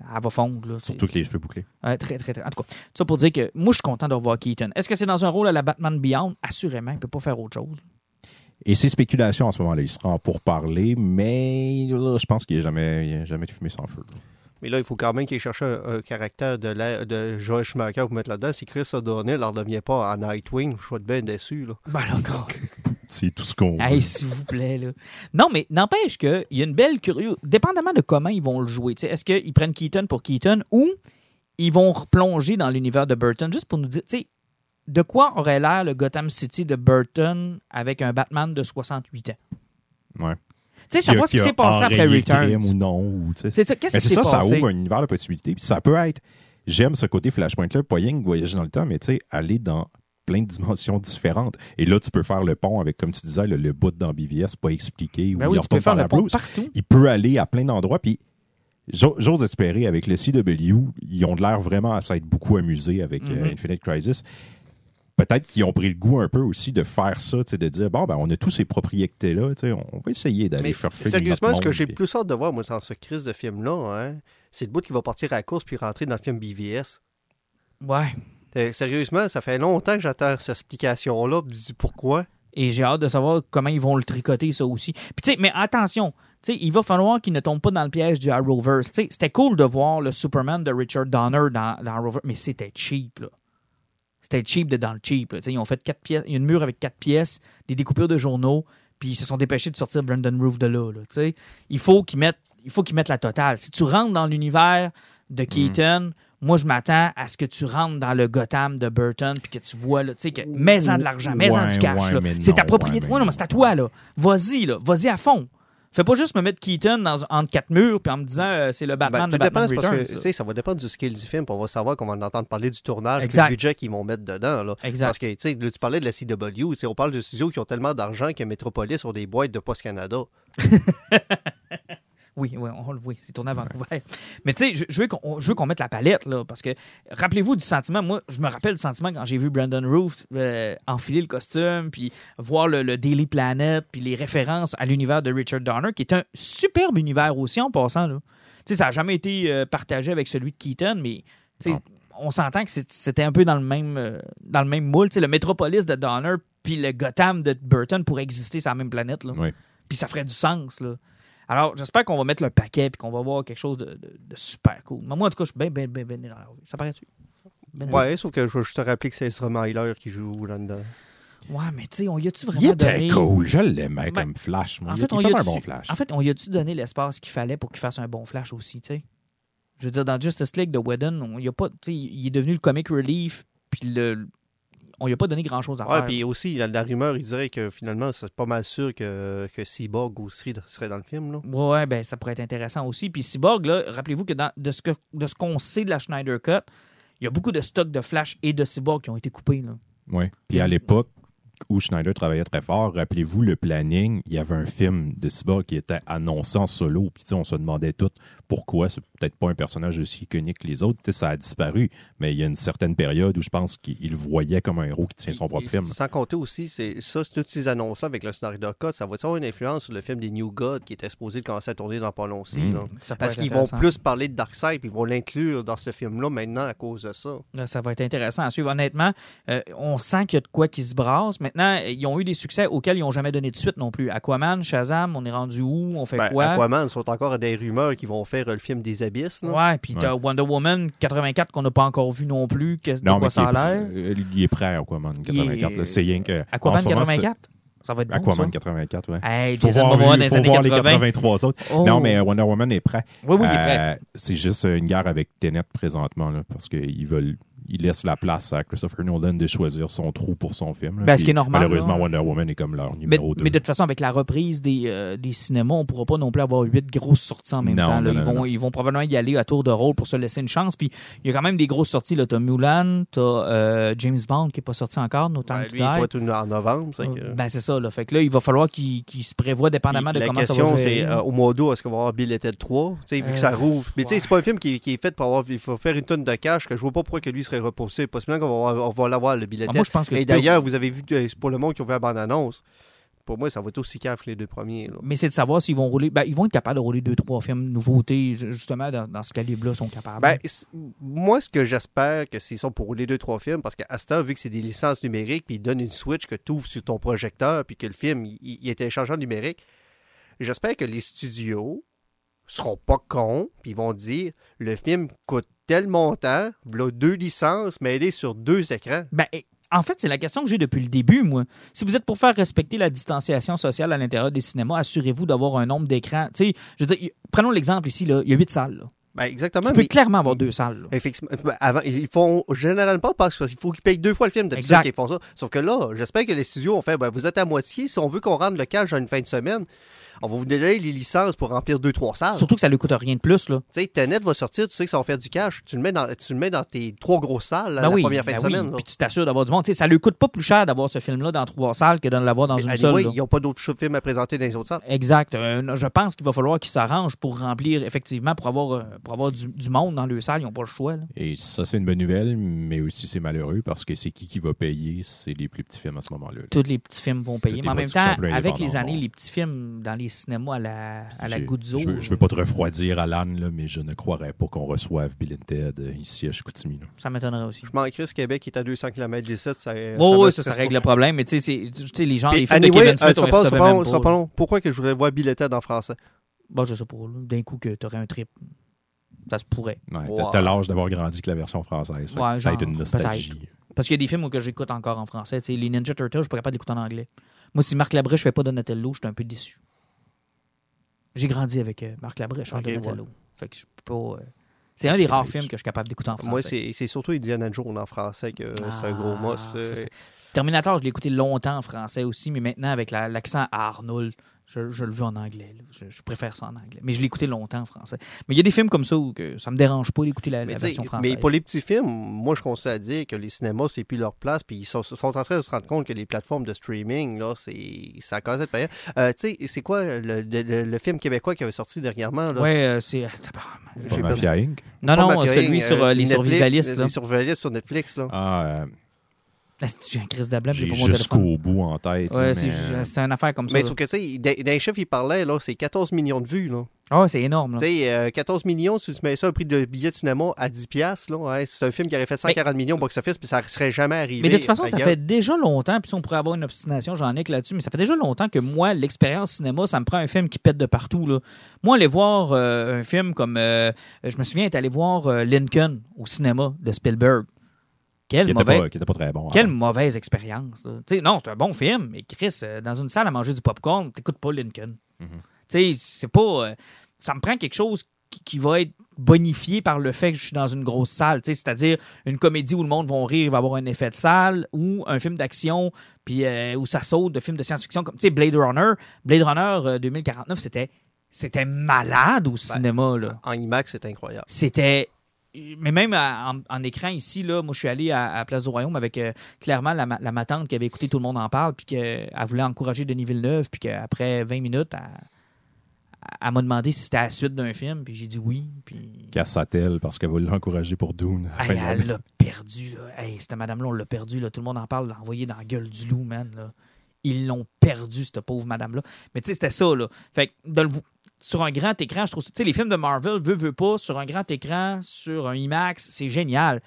Elle va fondre, là. Surtout que les cheveux bouclés. Ouais, très, très, très. En tout cas, ça pour dire que moi, je suis content de revoir Keaton. Est-ce que c'est dans un rôle à la Batman Beyond? Assurément, il peut pas faire autre chose. Et c'est spéculation en ce moment-là. Il sera en pourparler, mais là, je pense qu'il n'y a jamais, il a jamais de fumée sans feu. Mais là, il faut quand même qu'il cherche un, un caractère de, la, de Joel Schumacher pour mettre là-dedans. Si Chris O'Donnell ne revient pas en Nightwing, je suis bien déçu. Là. Ben, là, encore. C'est tout ce qu'on Hey, veut. s'il vous plaît, là. Non, mais n'empêche qu'il y a une belle curiosité. Dépendamment de comment ils vont le jouer, tu sais, est-ce qu'ils prennent Keaton pour Keaton ou ils vont replonger dans l'univers de Burton? Juste pour nous dire, tu sais, de quoi aurait l'air le Gotham City de Burton avec un Batman de 68 ans? Ouais. Tu sais, savoir ce qui s'est passé après Returns. ou non. Ou, tu sais. C'est ça, qu'est-ce qui s'est ça, ça ouvre un univers de possibilités. Puis ça peut être. J'aime ce côté Flashpoint-là, pas rien que voyager dans le temps, mais tu sais, aller dans plein de dimensions différentes. Et là, tu peux faire le pont avec, comme tu disais, le, le bout dans BVS pas expliqué. Ou Ben oui, il retourne faire la Bruce. partout. Il peut aller à plein d'endroits. Puis j'o- j'ose espérer, avec le CW, ils ont l'air vraiment à s'être beaucoup amusés avec euh, Mhm. Infinite Crisis. Peut-être qu'ils ont pris le goût un peu aussi de faire ça, tu sais, de dire, bon, ben, on a tous ces propriétés-là, tu sais, on va essayer d'aller chercher sérieusement, notre ce que j'ai plus hâte de voir, moi, dans ce crise de film-là, hein, c'est le bout qui va partir à la course puis rentrer dans le film BVS. Ouais. Euh, Sérieusement, ça fait longtemps que j'attends cette explication-là du pourquoi. Et j'ai hâte de savoir comment ils vont le tricoter, ça aussi. Puis, tu sais, mais attention, tu sais, il va falloir qu'il ne tombe pas dans le piège du Arrowverse. Tu sais, c'était cool de voir le Superman de Richard Donner dans, dans Arrowverse, mais c'était cheap, là. C'était cheap de dans le cheap. là. Ils ont fait quatre pièces, il y a une mur avec quatre pièces, des découpures de journaux, puis ils se sont dépêchés de sortir Brandon Roof de là. là, il faut qu'ils mettent, il faut qu'ils mettent la totale. Si tu rentres dans l'univers de Keaton, moi je m'attends à ce que tu rentres dans le Gotham de Burton puis que tu vois là, tu sais que mets-en de l'argent, mets-en Ouais, du cash ouais, C'est ta propriété. Ouais, mais non, mais c'est à toi là. Vas-y là, vas-y à fond. Fais pas juste me mettre Keaton dans, entre quatre murs puis en me disant euh, c'est le Batman Ben, de tout dépend, Batman c'est parce que tu ça. sais, ça va dépendre du skill du film. puis On va savoir qu'on va en entendre parler du tournage, Exact. du budget qu'ils vont mettre dedans. Là. Exact. Parce que là, tu parlais de la CW. On parle de studios qui ont tellement d'argent que Metropolis ont des boîtes de Post Canada. Oui, oui, on le voit, c'est tourné à Vancouver. Mais tu sais, je, je veux qu'on mette la palette, là, parce que rappelez-vous du sentiment. Moi, je me rappelle du sentiment quand j'ai vu Brandon Roof euh, enfiler le costume, puis voir le, le Daily Planet, puis les références à l'univers de Richard Donner, qui est un superbe univers aussi en passant. Là. Tu sais, ça n'a jamais été euh, partagé avec celui de Keaton, mais on s'entend que c'était un peu dans le même, euh, dans le même moule. Tu sais, le Metropolis de Donner, puis le Gotham de Burton pourraient exister sur la même planète. Là. Puis ça ferait du sens. Là. Alors, j'espère qu'on va mettre le paquet puis qu'on va voir quelque chose de, de- de super cool. Mais moi, en tout cas, je suis bien, bien, bien, bien énervé. Ça paraît-tu? Ben Ouais, sauf que je veux juste te rappeler que c'est Ezra Miller qui joue là-dedans. Ouais, mais tu sais, on y a-tu vraiment Il était donné... cool, je l'aimais Ben, comme Flash. Moi. En il fait, on il y faisait un a-tu- bon Flash. En fait, on y a-tu donné l'espace qu'il fallait pour qu'il fasse un bon Flash aussi, tu sais? Je veux dire, dans Justice League de Whedon, on y a pas... Tu sais, il est devenu le comic relief, puis le... on lui a pas donné grand-chose à Ouais, faire. puis aussi, la, la rumeur, il dirait que finalement, c'est pas mal sûr que, que Cyborg aussi serait dans le film. Là. Ouais, ben ça pourrait être intéressant aussi. Puis Cyborg, là, rappelez-vous que dans, de ce que de ce qu'on sait de la Schneider Cut, il y a beaucoup de stocks de Flash et de Cyborg qui ont été coupés. Là. Ouais. Puis à l'époque, où Schneider travaillait très fort. Rappelez-vous le planning, il y avait un film de Cyborg qui était annoncé en solo. Puis tu sais, on se demandait tout pourquoi. C'est peut-être pas un personnage aussi iconique que les autres. Ça a disparu. Mais il y a une certaine période où je pense qu'il le voyait comme un héros qui tient son propre Et film. Sans compter aussi, c'est ça, toutes ces annonces-là avec le Snyder Cut, ça va avoir une influence sur le film des New Gods qui était supposé de commencer à tourner dans pas long aussi. Mm. peut Parce qu'ils vont plus parler de Darkseid puis ils vont l'inclure dans ce film-là maintenant à cause de ça. Là, Ça va être intéressant à suivre. Honnêtement, euh, on sent qu'il y a de quoi qui se brasse. Maintenant, ils ont eu des succès auxquels ils n'ont jamais donné de suite non plus. Aquaman, Shazam, on est rendu où? On fait Ben, quoi? Aquaman sont encore des rumeurs qui vont faire le film des abysses. là. Ouais, puis t'as Wonder Woman 84 qu'on n'a pas encore vu non plus. Qu'est-ce- De Non, quoi mais ça a il est, l'air? prêt, euh, il est prêt, Aquaman 84. là. C'est rien que. Aquaman ce moment, c'est- 84? Ça va être bon, Aquaman ça. 84, ouais. Hey, Faut Jason voir, Momoa dans les faut années voir les 80. 83 autres. Oh. Non, mais euh, Wonder Woman est prêt. Oui, oui, il est prêt. Euh, c'est juste une guerre avec Tenet présentement, là, parce qu'ils veulent. Ils laissent la place à Christopher Nolan de choisir son trou pour son film. là. Ben, ce qui est normal, Malheureusement, là. Wonder Woman est comme leur Mais, numéro 2. mais de toute façon, avec la reprise des, euh, des cinémas, on ne pourra pas non plus avoir huit grosses sorties en même Non, temps. là. non, ils, non, vont, non. ils vont probablement y aller à tour de rôle pour se laisser une chance. Puis il y a quand même des grosses sorties. Tu as Mulan, tu as James Bond qui n'est pas sorti encore, No Time Ben, lui, il doit être en novembre. c'est que- Euh, Ben, c'est ça. Là. Fait que là, il va falloir qu'il qu'il se prévoit dépendamment Puis de la comment question, ça va c'est euh, au mois d'août, est-ce qu'on va avoir Billeted 3 Tu sais, Vu Euh, que ça rouvre. Mais tu sais, c'est pas un film qui, qui est fait pour avoir. Il faut faire une tonne de cash que je vois pas pourquoi que lui serait repoussé. Possiblement qu'on va, on va l'avoir, le Billeted. Ah, moi, je pense que Et peux- d'ailleurs, vous avez vu, euh, c'est pour le monde qui ont vu la bande-annonce. Pour moi, ça va être aussi caf que les deux premiers. là. Mais c'est de savoir s'ils vont rouler. Ben, ils vont être capables de rouler deux, trois films nouveautés, ju- justement, dans, dans ce calibre-là, sont capables. Ben, moi, ce que j'espère, que c'est ça pour rouler deux, trois films, parce temps, vu que c'est des licences numériques, puis ils donnent une Switch que tu ouvres sur ton projecteur, puis que le film, il, il- est téléchargé en numérique, j'espère que les studios seront pas cons, puis ils vont dire, le film coûte tel montant, voilà deux licences, mais elle est sur deux écrans. Ben, en fait, c'est la question que j'ai depuis le début, moi. Si vous êtes pour faire respecter la distanciation sociale à l'intérieur des cinémas, assurez-vous d'avoir un nombre d'écrans. Tu sais, je veux dire, y- prenons l'exemple ici, là, il y a huit salles. là. Ben, exactement. Tu peux mais- clairement avoir deux salles. là. Effectivement. Ben, Avant, ils font généralement pas parce qu'il faut qu'ils payent deux fois le film Exact. qu'ils font ça. Sauf que là, j'espère que les studios ont fait ben, vous êtes à moitié. Si on veut qu'on rentre le cash dans une fin de semaine, on va vous donner les licences pour remplir deux, trois salles. Surtout que ça ne coûte rien de plus. Là. Tu sais, Tenet va sortir, tu sais que ça va faire du cash. Tu le mets dans, tu le mets dans tes trois grosses salles là, Ben la oui, première fin ben de oui. semaine. là. Puis tu t'assures d'avoir du monde. Tu sais, ça ne lui coûte pas plus cher d'avoir ce film-là dans trois salles que de l'avoir dans Mais une anyway, seule. là. ils n'ont pas d'autres films à présenter dans les autres salles. Exact. Euh, je pense qu'il va falloir qu'ils s'arrangent pour remplir, effectivement, pour avoir, euh, pour avoir du, du monde dans le salle. Ils n'ont pas le choix. là. Et ça, c'est une bonne nouvelle, mais aussi c'est malheureux parce que c'est qui qui va payer? C'est les plus petits films à ce moment-là. là. Tous les petits films vont payer. Toutes Mais en même temps, avec les années, vont. les petits films dans les cinémas à la, à la goutte d'eau. Je veux, je veux pas te refroidir, Alan, là, mais je ne croirais pas qu'on reçoive Bill and Ted euh, ici à Chicoutimi. là. Ça m'étonnerait aussi. Je manquerais ce Québec qui est à 200 km d'ici. Ça, Oh, oui, ça, ça règle le problème. Mais tu sais, les gens, Puis, les films de anyway, Kevin euh, Smith, on pas- ça recevait sera pas- même ça sera pas. pas long. Pourquoi que je voudrais voir Billeted en français? Bah, je sais pas. D'un coup, que tu aurais un trip. Ça se pourrait. Ouais, Ouais. t'as- l'âge d'avoir grandi que la version française. Ouais, genre, Peut-être une nostalgie. Parce qu'il y a des films que j'écoute encore en français. Tu sais, les Ninja Turtles, je suis pas capable d'écouter en anglais. Moi, si Marc Labrèche fait pas Donatello, je suis un peu déçu. J'ai grandi avec euh, Marc Labrèche en Ok, Donatello. Fait que je peux pas. euh, C'est un des rares films que je suis capable d'écouter en français. Moi, c'est surtout Indiana Jones en français que c'est un gros Ah, moss. euh, Terminator, je l'ai écouté longtemps en français aussi, mais maintenant avec la- l'accent Arnold, je, je le veux en anglais. là. Je, je préfère ça en anglais. Mais je l'ai écouté longtemps en français. Mais il y a des films comme ça où que ça me dérange pas d'écouter la, version française. mais pour les petits films, moi, je constate à dire que les cinémas, c'est plus leur place. Puis ils sont, sont en train de se rendre compte que les plateformes de streaming, là, c'est ça a causé de payant. Euh, tu sais, c'est quoi le, le- le- le film québécois qui avait sorti dernièrement? Là? Ouais, euh, c'est. tabarnak, Pas Mafia Inc. Non, Pas non, Mafia celui Inc, sur euh, euh, les Netflix, survivalistes. Là. Les survivalistes sur Netflix. Là. Ah, euh, c'est un crise d'ablab, j'ai j'ai pas mon téléphone. jusqu'au bout en tête. Ouais, là, c'est mais, une affaire comme ça. Mais sauf que, tu sais, les chiffres, il parlait, là, c'est 14 millions de vues. Là. Ah, c'est énorme. là. Tu sais, euh, 14 millions, si tu mets ça au prix de billet de cinéma à 10$, piastres, là, c'est un film qui aurait fait 140 millions au box-office, puis ça ne serait jamais arrivé. Mais de toute façon, ça fait déjà longtemps, puis si on pourrait avoir une obstination, j'en ai que là-dessus, mais ça fait déjà longtemps que moi, l'expérience cinéma, ça me prend un film qui pète de partout. Là. Moi, aller voir euh, un film comme. euh, je me souviens être allé voir euh, Lincoln au cinéma de Spielberg. Quelle Qui était, mauvaise. pas, qui était pas très bon. Quelle hein. mauvaise expérience. là. Non, c'est un bon film, mais Chris, euh, dans une salle à manger du popcorn, t'écoutes pas Lincoln. Mhm. C'est pas. euh, ça me prend quelque chose qui, qui va être bonifié par le fait que je suis dans une grosse salle. C'est-à-dire une comédie où le monde va rire, va avoir un effet de salle, ou un film d'action, puis euh, où ça saute de films de science-fiction comme Blade Runner. Blade Runner euh, 2049, c'était. C'était malade au cinéma, là En IMAX, c'est incroyable. c'était mais même à- en, en écran ici, là, moi, je suis allé à, à Place du Royaume avec euh, clairement la, la ma tante qui avait écouté Tout le monde en parle, puis qu'elle voulait encourager Denis Villeneuve, puis qu'après 20 minutes, elle, elle m'a demandé si c'était la suite d'un film, puis j'ai dit oui. Puis Casse-t-elle parce qu'elle va l'encourager pour Dune. Hey, elle l'a perdu. Là. Hey, cette madame-là, on l'a perdu. Là. Tout le monde en parle, l'a envoyé dans la gueule du loup, man. Là. Ils l'ont perdu, cette pauvre madame-là. Mais tu sais, c'était ça. Là. Fait que de le- sur un grand écran, je trouve ça- Tu sais, les films de Marvel, veut, veut pas, sur un grand écran, sur un IMAX, c'est génial.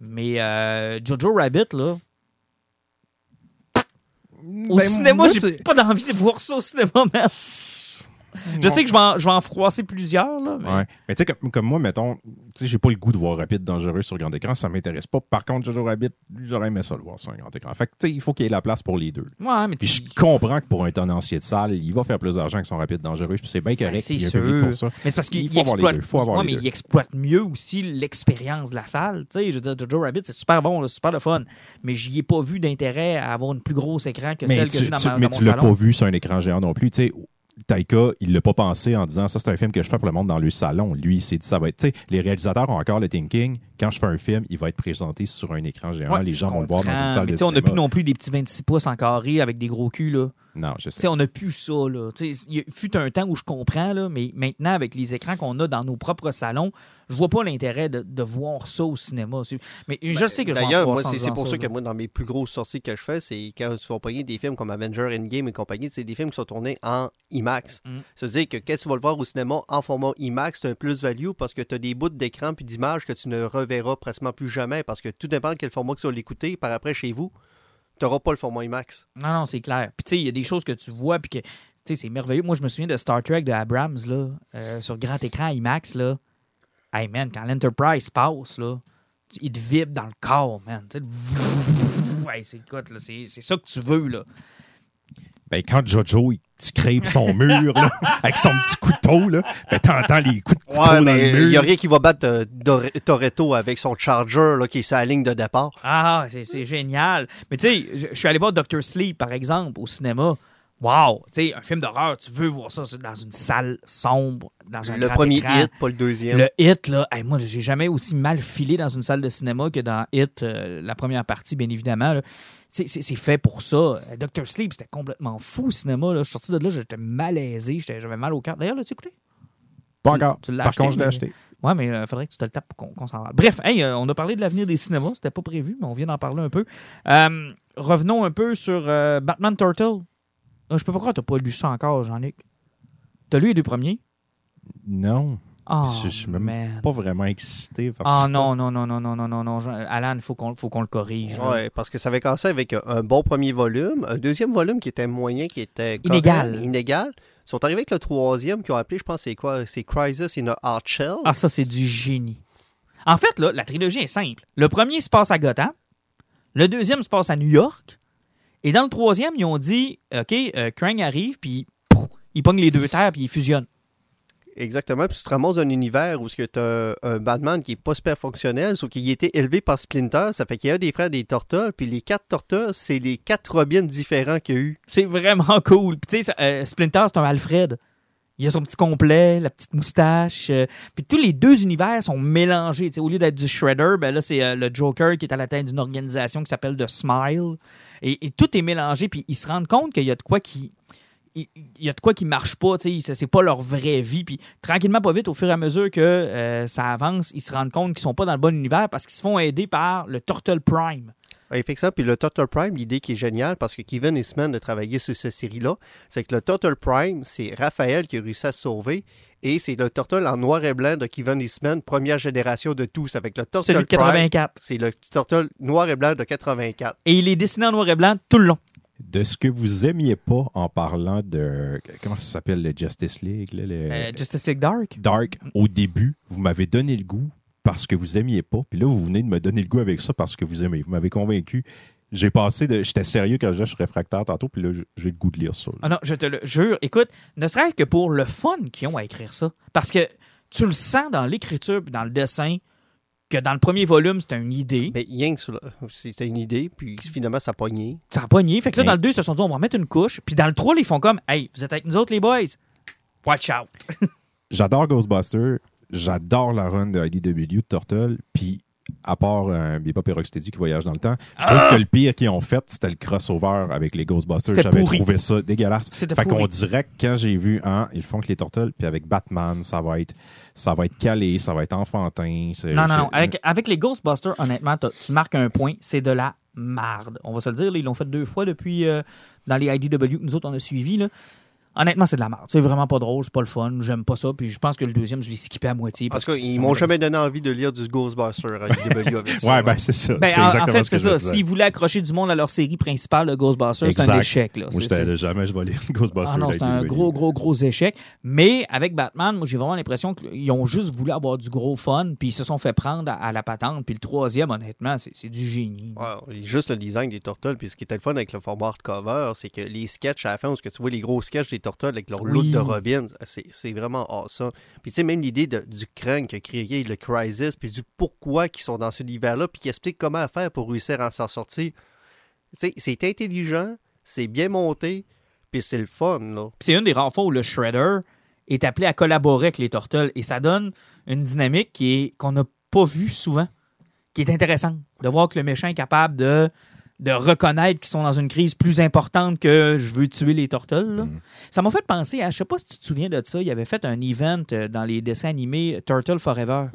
Mais euh, Jojo Rabbit, là, au Ben, cinéma, j'ai pas d'envie de voir ça au cinéma, man. Je sais que je vais en, je vais en froisser plusieurs, là. mais- Ouais. Mais tu sais, comme, comme moi, mettons, tu sais, j'ai pas le goût de voir Rapide dangereux sur grand écran, ça m'intéresse pas. Par contre, Jojo Rabbit, j'aurais aimé ça le voir sur un grand écran. Fait que, tu sais, il faut qu'il y ait la place pour les deux. Ouais, mais Puis tu- je comprends que pour un tenancier de salle, il va faire plus d'argent que son Rapide dangereux, puis c'est bien correct. Ben, c'est a un sûr. pour ça. Mais c'est parce qu'il exploite, deux, faut avoir Ouais, les mais il exploite mieux aussi l'expérience de la salle. Tu sais, je veux dire, Jojo Rabbit, c'est super bon, là, super le fun. Mais j'y ai pas vu d'intérêt à avoir une plus grosse écran que Mais celle que tu, j'ai dans, tu- dans mais mon tu l'as pas vu sur un écran géant non plus. Tu sais, Taika, il l'a pas pensé en disant ça, c'est un film que je fais pour le monde dans le salon. Lui, il s'est dit ça va être. Tu sais, les réalisateurs ont encore le thinking. Quand je fais un film, il va être présenté sur un écran géant. Ouais, les gens vont le voir dans une salle mais de sais, On n'a cinéma. plus non plus des petits 26 pouces en carré avec des gros culs. Là. Non, je Tu sais. sais, on n'a plus ça. Là. Il fut un temps où je comprends, là, mais maintenant, avec les écrans qu'on a dans nos propres salons, je vois pas l'intérêt de, de voir ça au cinéma. Mais je sais que D'ailleurs, moi, c'est pour ça que moi, dans mes plus grosses sorties que je fais, c'est quand tu vas pogner des films comme Avenger Endgame et compagnie, c'est des films qui sont tournés en IMAX. Mm. Ça veut dire que quand tu vas le voir au cinéma en format IMAX, c'est un plus-value parce que tu as des bouts d'écran puis d'images que tu ne reverras pratiquement plus jamais parce que tout dépend de quel format que tu vas l'écouter. Par après, chez vous, n'auras pas le format IMAX. Non, non, c'est clair. Puis, tu sais, il y a des choses que tu vois, puis que, tu sais, c'est merveilleux. Moi, je me souviens de Star Trek de Abrams, là, euh, sur grand écran IMAX, là. Hey, man, quand l'Enterprise passe, là, il te vibre dans le corps, man. Tu sais, ouais, là, c'est ça que tu veux, là. Ben, quand Jojo, il scrape son mur, là, avec son petit couteau, là, ben, t'entends les coups de couteau Ouais, dans mais le il mur. n'y a rien qui va battre euh, Toretto avec son Charger là, qui est sa ligne de départ. Ah, c'est, c'est génial. Mais, tu sais, je, suis allé voir Doctor Sleep, par exemple, au cinéma. Wow! Tu sais, un film d'horreur, tu veux voir ça dans une salle sombre, dans un Le grand premier écran. hit, pas le deuxième. Le hit, là, hey, moi, j'ai jamais aussi mal filé dans une salle de cinéma que dans Hit, euh, la première partie, bien évidemment. là. C'est- fait pour ça. Euh, Dr. Sleep, c'était complètement fou au cinéma. Là. Je suis sorti de là, j'étais malaisé, j'avais mal au cœur. D'ailleurs, l'as-tu écouté? Pas encore. tu Par acheté, contre, je l'ai mais- acheté. Ouais, mais il faudrait que tu te le tapes pour qu'on s'en parle. Bref, hey, euh, on a parlé de l'avenir des cinémas. C'était pas prévu, mais on vient d'en parler un peu. Euh, revenons un peu sur euh, Batman Turtle. Je peux pas croire que t'as pas lu ça encore, Jean-Luc. T'as lu les deux premiers? Non. Oh, je, je suis même man. pas vraiment excité. par Ah ça. non, non, non, non, non, non, non, non. Alan, il faut qu'on faut qu'on le corrige. Ouais, parce que ça avait commencé avec un, bon premier volume, un deuxième volume qui était moyen, qui était correct, Inégal. inégal. Ils sont arrivés avec le troisième qu'ils ont appelé, je pense, c'est quoi C'est Crisis in a Hard Shell. Ah, ça, c'est du génie. En fait, là, la trilogie est simple. Le premier se passe à Gotham. Le deuxième se passe à New York. Et dans le troisième, ils ont dit OK, euh, Krang arrive, puis il pogne les deux terres, puis il fusionne. Exactement. Puis tu te ramasses un univers où tu as un Batman qui est pas super fonctionnel, sauf qu'il a été élevé par Splinter. Ça fait qu'il y a des frères des Tortues, puis les quatre Tortues, c'est les quatre Robins différents qu'il y a eu. C'est vraiment cool. Puis, tu sais, euh, Splinter, c'est un Alfred. Il a son petit complet, la petite moustache. euh, puis tous les deux univers sont mélangés. Au lieu d'être du Shredder, ben là, c'est euh, le Joker qui est à la tête d'une organisation qui s'appelle The Smile. Et, et tout est mélangé. Puis ils se rendent compte qu'il y a de quoi qui. Il il y a de quoi qui marche pas, tu sais, c'est pas leur vraie vie. Puis tranquillement, pas vite, au fur et à mesure que euh, ça avance, ils se rendent compte qu'ils sont pas dans le bon univers parce qu'ils se font aider par le Turtle Prime. Ouais, effectivement. Puis le Turtle Prime, l'idée qui est géniale, parce que Kevin Eastman a travaillé sur cette série-là, c'est que le Turtle Prime, c'est Raphaël qui a réussi à se sauver. Et c'est le Turtle en noir et blanc de Kevin Eastman, première génération de tous. Avec le Turtle Celui de Prime, 84. c'est le Turtle noir et blanc de 84. Et il est dessiné en noir et blanc tout le long. De ce que vous aimiez pas en parlant de. Comment ça s'appelle le Justice League là, le- Euh, Justice League Dark. Dark, au début, vous m'avez donné le goût parce que vous aimiez pas. Puis là, vous venez de me donner le goût avec ça parce que vous aimez. Vous m'avez convaincu. J'ai passé de. J'étais sérieux quand je suis réfractaire tantôt, puis là, j'ai le goût de lire ça. là. Ah non, je te le jure. Écoute, ne serait-ce que pour le fun qu'ils ont à écrire ça. Parce que tu le sens dans l'écriture dans le dessin que dans le premier volume, c'était une idée. Mais rien que c'était une idée, puis finalement, ça a pogné. Ça a pogné. Fait que là, Mais- dans le 2, ils se sont dit, on va mettre une couche. Puis dans le 3, ils font comme, hey, vous êtes avec nous autres, les boys. Watch out. J'adore Ghostbusters. j'adore la run de IDW de Turtle, puis à part euh, Bebop et Rocksteady qui voyage dans le temps, je trouve Ah! que le pire qu'ils ont fait, c'était le crossover avec les Ghostbusters. J'avais trouvé ça dégueulasse. C'était Fait qu'on dirait que quand j'ai vu, hein, ils font que les Turtles, puis avec Batman, ça va être, ça va être calé, ça va être enfantin. Non, non, non. Avec, avec les Ghostbusters, honnêtement, tu marques un point, c'est de la marde. On va se le dire, là, ils l'ont fait deux fois depuis euh, dans les IDW que nous autres on a suivis. Là. Honnêtement, c'est de la marde. C'est vraiment pas drôle, c'est pas le fun, j'aime pas ça. Puis je pense que le deuxième, je l'ai skippé à moitié. En parce tout cas, que ils c'est- m'ont jamais donné envie de lire du Ghostbuster à IDW avec ça. Ouais, ben c'est ça. Ben, c'est en, en fait, ce que c'est ça. S'ils voulaient accrocher du monde à leur série principale, le Ghostbusters, c'est un échec. Là. Moi, j'étais jamais je vais lire Ghostbusters. Ah non, c'est un gros, gros, gros échec. Mais avec Batman, moi, j'ai vraiment l'impression qu'ils ont juste voulu avoir du gros fun, puis ils se sont fait prendre à, à la patente. Puis le troisième, honnêtement, c'est c'est du génie. Ouais, juste le design des Turtles, puis ce qui était le fun avec le format hardcover, c'est que les sketchs à la fin, où ce que tu vois les gros sketchs des Turtles avec leur look Oui. de Robin, c'est c'est vraiment awesome. Puis tu sais, même l'idée du crank qui a créé le Crisis, puis du pourquoi qu'ils sont dans ce univers-là, puis qui explique comment faire pour réussir à s'en sortir. Tu sais, c'est intelligent, c'est bien monté, puis c'est le fun, là. Puis c'est une des rares fois où le Shredder est appelé à collaborer avec les Turtles. Et ça donne une dynamique qui est qu'on n'a pas vue souvent, qui est intéressante. De voir que le méchant est capable de, de reconnaître qu'ils sont dans une crise plus importante que je veux tuer les Turtles. là. Mhm. Ça m'a fait penser à, je sais pas si tu te souviens de ça, il avait fait un event euh, dans les dessins animés Turtle Forever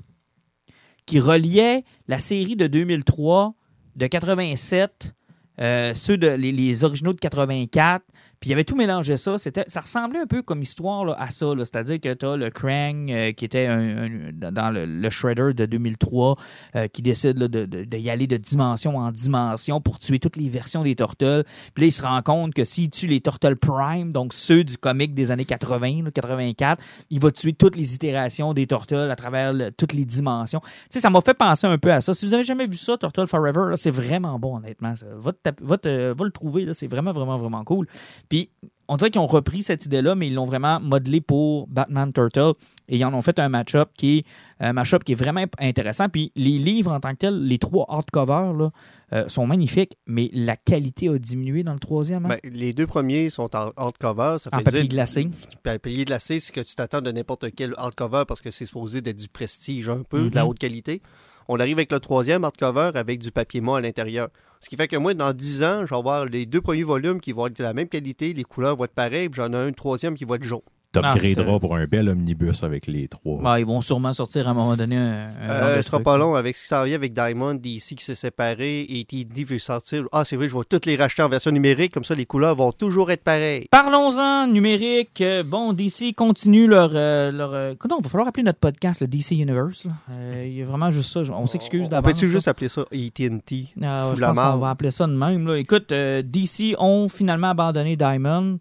qui reliait la série de 2003, de 87, euh, ceux de les, les originaux de 84, puis il avait tout mélangé ça. C'était, ça ressemblait un peu comme histoire là, à ça, c'est-à-dire que tu as le Krang euh, qui était un- un- dans le, Shredder de 2003 euh, qui décide là, de, de- y aller de dimension en dimension pour tuer toutes les versions des Turtles. Puis là, il se rend compte que s'il tue les Turtles Prime, donc ceux du comic des années 80, là, 84, il va tuer toutes les itérations des Turtles à travers toutes les dimensions. Tu sais, ça m'a fait penser un peu à ça. Si vous avez jamais vu ça, Turtle Forever, c'est vraiment bon, honnêtement. Va, va te- va le trouver, c'est vraiment, vraiment, vraiment cool. Puis, on dirait qu'ils ont repris cette idée-là, mais ils l'ont vraiment modelé pour Batman Turtle. Et ils en ont fait un match-up qui est un match-up qui est vraiment intéressant. Puis les livres en tant que tels, les trois hardcovers là, euh, sont magnifiques, mais la qualité a diminué dans le troisième. hein? Ben, les deux premiers sont en hardcover, ça en fait papier dire- glacé. Papier glacé, c'est que tu t'attends de n'importe quel hardcover parce que c'est supposé d'être du prestige un peu, de la Mhm. haute qualité. On arrive avec le troisième hardcover avec du papier mat à l'intérieur. Ce qui fait que moi, dans 10 ans, je vais avoir les deux premiers volumes qui vont être de la même qualité, les couleurs vont être pareilles, puis j'en ai un troisième qui va être jaune. T'upgraderas Ah, pour un bel omnibus avec les trois. Bah, ils vont sûrement sortir à un moment donné un, un genre Euh, de ce sera pas long avec ce qui s'en vient avec Diamond, DC qui s'est séparé et TD veut sortir. Ah, c'est vrai, je vais toutes les racheter en version numérique, comme ça les couleurs vont toujours être pareilles. Parlons-en numérique. Euh, Bon, DC continue leur. euh, leur euh, écoute, on va falloir appeler notre podcast le DC Universe. là? Euh, Il y a vraiment juste ça. On s'excuse On d'avance. peut-tu là. juste appeler ça AT&T? Ah, marde? va appeler ça de même. là. Écoute, euh, DC ont finalement abandonné Diamond.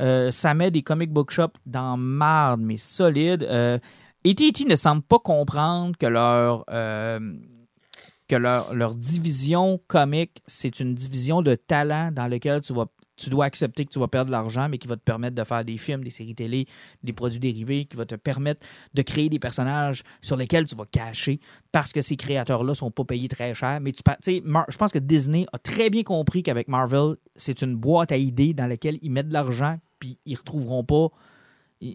Euh, ça met des comic book shops dans marde, mais solide. Euh, AT&T ne semble pas comprendre que leur euh, que leur, leur division comique, c'est une division de talent dans laquelle tu vas tu dois accepter que tu vas perdre de l'argent, mais qui va te permettre de faire des films, des séries télé, des produits dérivés, qui va te permettre de créer des personnages sur lesquels tu vas cacher parce que ces créateurs-là sont pas payés très cher. Mais tu, je pense que Disney a très bien compris qu'avec Marvel, c'est une boîte à idées dans laquelle ils mettent de l'argent, puis ils retrouveront pas.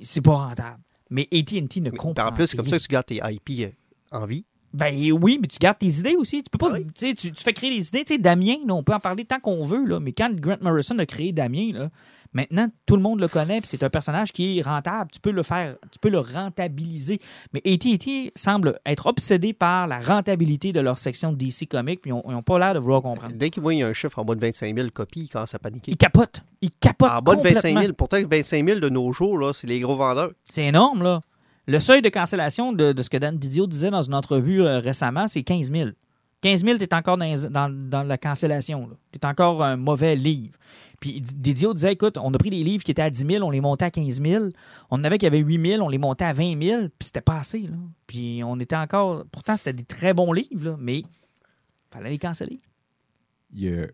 C'est pas rentable. Mais AT&T ne Mais comprend En plus, c'est comme ça que tu gardes tes IP euh, en vie. Ben oui, mais tu gardes tes idées aussi. Tu peux pas. Ah oui. tu sais, Tu, tu fais créer des idées. Tu sais, Damien, là, on peut en parler tant qu'on veut, là, mais quand Grant Morrison a créé Damien, là, maintenant tout le monde le connaît, puis c'est un personnage qui est rentable. Tu peux le faire, tu peux le rentabiliser. Mais AT&T semble être obsédé par la rentabilité de leur section de DC Comics, puis ils n'ont pas l'air de vouloir comprendre. Dès qu'ils voient un chiffre en bas de 25 000 copies, ils commencent à paniquer. Ils capotent. Ils capotent En bas de 25 complètement. 000. Pourtant, 25 000 de nos jours, là, c'est les gros vendeurs. C'est énorme, là. Le seuil de cancellation de, de ce que Dan Didio disait dans une entrevue euh, récemment, c'est 15 000. 15 000, tu es encore dans, les- dans- dans la cancellation. Tu es encore un mauvais livre. Puis Didio disait, écoute, on a pris des livres qui étaient à 10 000, on les montait à 15 000. On en avait qui avaient 8 000, on les montait à 20 000, puis c'était pas assez. Là. Puis on était encore... Pourtant, c'était des très bons livres, là, mais fallait les canceller. Il y a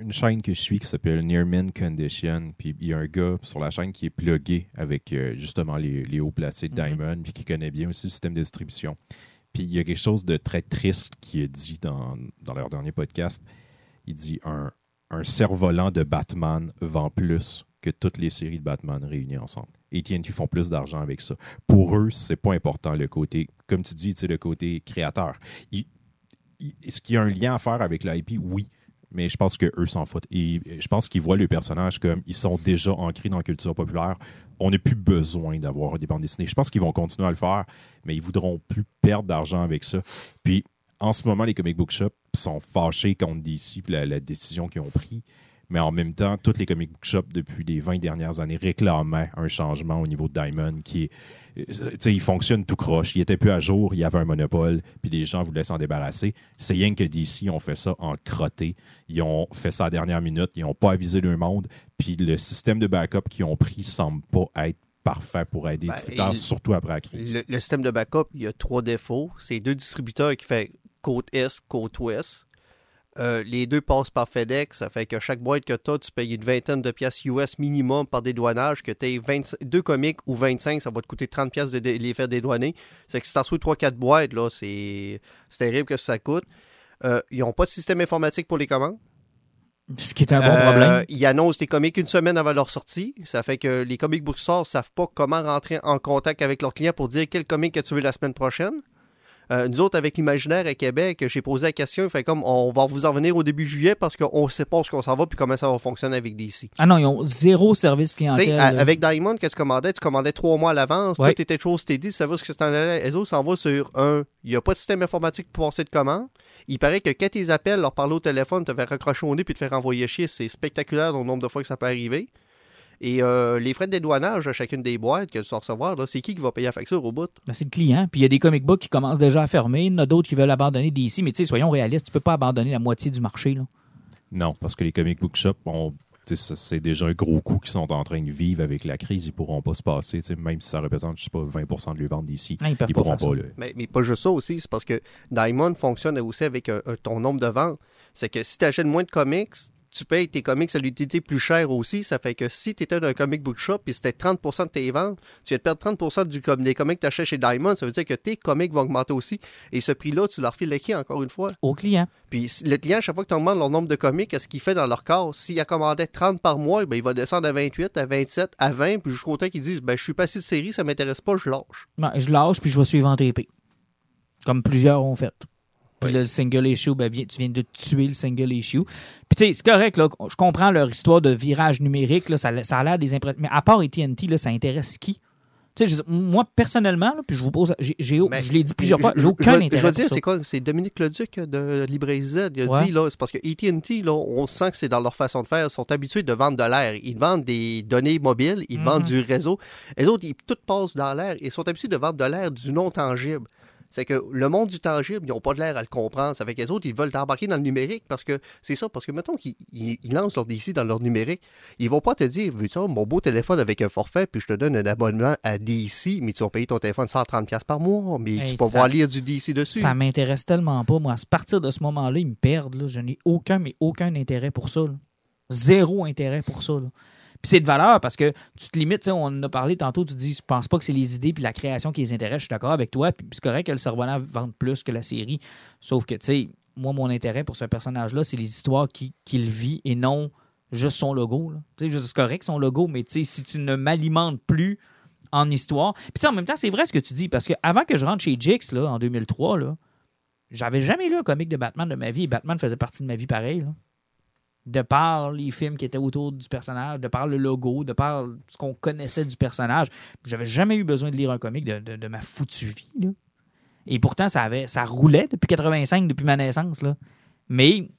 une chaîne que je suis qui s'appelle Near Mint Condition. Puis il y a un gars sur la chaîne qui est plugué avec euh, justement les, les hauts placés de Mhm. Diamond, puis qui connaît bien aussi le système de distribution. Puis il y a quelque chose de très triste qui est dit dans, leur dernier podcast. Il dit un, un cerf-volant de Batman vend plus que toutes les séries de Batman réunies ensemble. AT&T font plus d'argent avec ça. Pour eux, c'est pas important le côté, comme tu dis, sais, le côté créateur. Est-ce qu'il y a un lien à faire avec l'IP? Oui. Mais je pense qu'eux s'en foutent. Et je pense qu'ils voient le personnage comme ils sont déjà ancrés dans la culture populaire. On n'a plus besoin d'avoir des bandes dessinées. Je pense qu'ils vont continuer à le faire, mais ils voudront plus perdre d'argent avec ça. Puis, en ce moment, les comic book shops sont fâchés contre DC puis la, la décision qu'ils ont prise. Mais en même temps, toutes les comic book shops depuis les 20 dernières années réclamaient un changement au niveau de Diamond qui est. il fonctionne tout croche. Il était plus à jour, il y avait un monopole, puis les gens voulaient s'en débarrasser. C'est rien que DC ont fait ça en crotté. Ils ont fait ça à la dernière minute, ils n'ont pas avisé le monde, puis le système de backup qu'ils ont pris semble pas être parfait pour aider les Ben, distributeurs, il- surtout après la crise. Le, le système de backup, il y a trois défauts. C'est deux distributeurs qui fait côte Est, côte Ouest. Euh, les deux passent par FedEx. Ça fait que chaque boîte que tu as, tu payes une vingtaine de pièces US minimum par dédouanage. Que tu aies deux comics ou 25, ça va te coûter 30 pièces de dé- les faire dédouaner. C'est que si tu en 3-4 boîtes, là, c'est c'est terrible que ça coûte. Euh, ils n'ont pas de système informatique pour les commandes. Ce qui est un bon Euh, problème. Ils annoncent les comics une semaine avant leur sortie. Ça fait que les comic book stores savent pas comment rentrer en contact avec leurs clients pour dire quel comic que tu veux la semaine prochaine. Euh, nous autres, avec l'imaginaire à Québec, j'ai posé la question, fait comme on va vous en venir au début juillet parce qu'on sait pas où on s'en va puis comment ça va fonctionner avec DC. Ah non, ils ont zéro service clientèle. avec Diamond, qu'est-ce que tu commandais? Tu commandais trois mois à l'avance, Ouais. tout était chose steady, tu savais ce que c'était en. Les autres s'en vont sur un. Il n'y a pas de système informatique pour passer de commande. Il paraît que quand tes appels, leur parler au téléphone, te faire raccrocher au nez puis te faire envoyer chier, c'est spectaculaire le nombre de fois que ça peut arriver. Et euh, les frais de dédouanage à chacune des boîtes que tu vas recevoir, c'est qui qui va payer la facture au bout? Ben, c'est le client. Puis il y a des comic books qui commencent déjà à fermer. Il y en a d'autres qui veulent abandonner d'ici. Mais tu sais, soyons réalistes, tu peux pas abandonner la moitié du marché. Là. Non, parce que les comic book shops, ont- c'est déjà un gros coup qu'ils sont en train de vivre avec la crise. Ils pourront pas se passer, même si ça représente, je sais pas, 20% de leur vente d'ici. Non, ils Ils pas pourront faire pas. là. Mais, mais pas juste ça aussi, c'est parce que Diamond fonctionne aussi avec un- un- ton nombre de ventes. C'est que si tu achètes moins de comics, tu payes tes comics à l'utilité plus cher aussi. Ça fait que si tu étais dans un comic book shop et c'était 30% de tes ventes, tu viens de perdre 30% du, com- des comics que tu achètes chez Diamond. Ça veut dire que tes comics vont augmenter aussi. Et ce prix-là, tu leur files le qui encore une fois? Au client. Puis le client, à chaque fois que tu demandes leur nombre de comics, qu'est-ce qu'il fait dans leur corps? S'il a commandé 30 par mois, ben, il va descendre à 28, à 27, à 20, puis jusqu'au temps qu'ils disent ben, Je suis passé de série, ça m'intéresse pas, je lâche. Ben, je lâche puis je vais suivre en TP. Comme plusieurs ont fait. Puis Oui. là, le single issue, ben, tu viens de tuer le single issue. Puis tu sais, c'est correct, là, je comprends leur histoire de virage numérique, là, ça, ça a l'air des impressions. Mais à part AT&T, là, ça intéresse qui? Tu sais, veux moi, personnellement, là, puis je vous pose, Mais je l'ai dit plusieurs fois, je- j'ai aucun je, intérêt Je vais dire, c'est quoi C'est Dominique Leduc de Librairie Z. Il a Ouais. dit, là, c'est parce que AT&T, on sent que c'est dans leur façon de faire. Ils sont habitués de vendre de l'air. Ils vendent des données mobiles, ils vendent du réseau. Les autres, ils, tout passe dans l'air. Ils sont habitués de vendre de l'air du non tangible. C'est que le monde du tangible, ils n'ont pas de l'air à le comprendre. Ça fait que les autres, ils veulent t'embarquer dans le numérique parce que c'est ça. Parce que, mettons qu'ils ils- ils lancent leur DC dans leur numérique, ils vont pas te dire, veux-tu mon beau téléphone avec un forfait, puis je te donne un abonnement à DC, mais tu vas payer ton téléphone 130$ par mois, mais Hey, tu vas pouvoir lire du DC dessus. Ça m'intéresse tellement pas. Moi, à partir de ce moment-là, ils me perdent. là. Je n'ai aucun, mais aucun intérêt pour ça. là. Zéro intérêt pour ça. là. Puis c'est de valeur parce que tu te limites, on en a parlé tantôt, tu dis, je pense pas que c'est les idées puis la création qui les intéresse. Je suis d'accord avec toi. Puis c'est correct que le cerveau-là vende plus que la série. Sauf que, tu sais, moi, mon intérêt pour ce personnage-là, c'est les histoires qui- qu'il vit et non juste son logo. Tu sais, c'est correct son logo, mais tu sais, si tu ne m'alimentes plus en histoire. Puis en même temps, c'est vrai ce que tu dis, parce que avant que je rentre chez Jix, là, en 2003, là, j'avais jamais lu un comic de Batman de ma vie et Batman faisait partie de ma vie pareil. De par les films qui étaient autour du personnage, de par le logo, de par ce qu'on connaissait du personnage, j'avais jamais eu besoin de lire un comic de, de- de ma foutue vie. là. Et pourtant, ça, avait, ça roulait depuis 85, depuis ma naissance. Là. Mais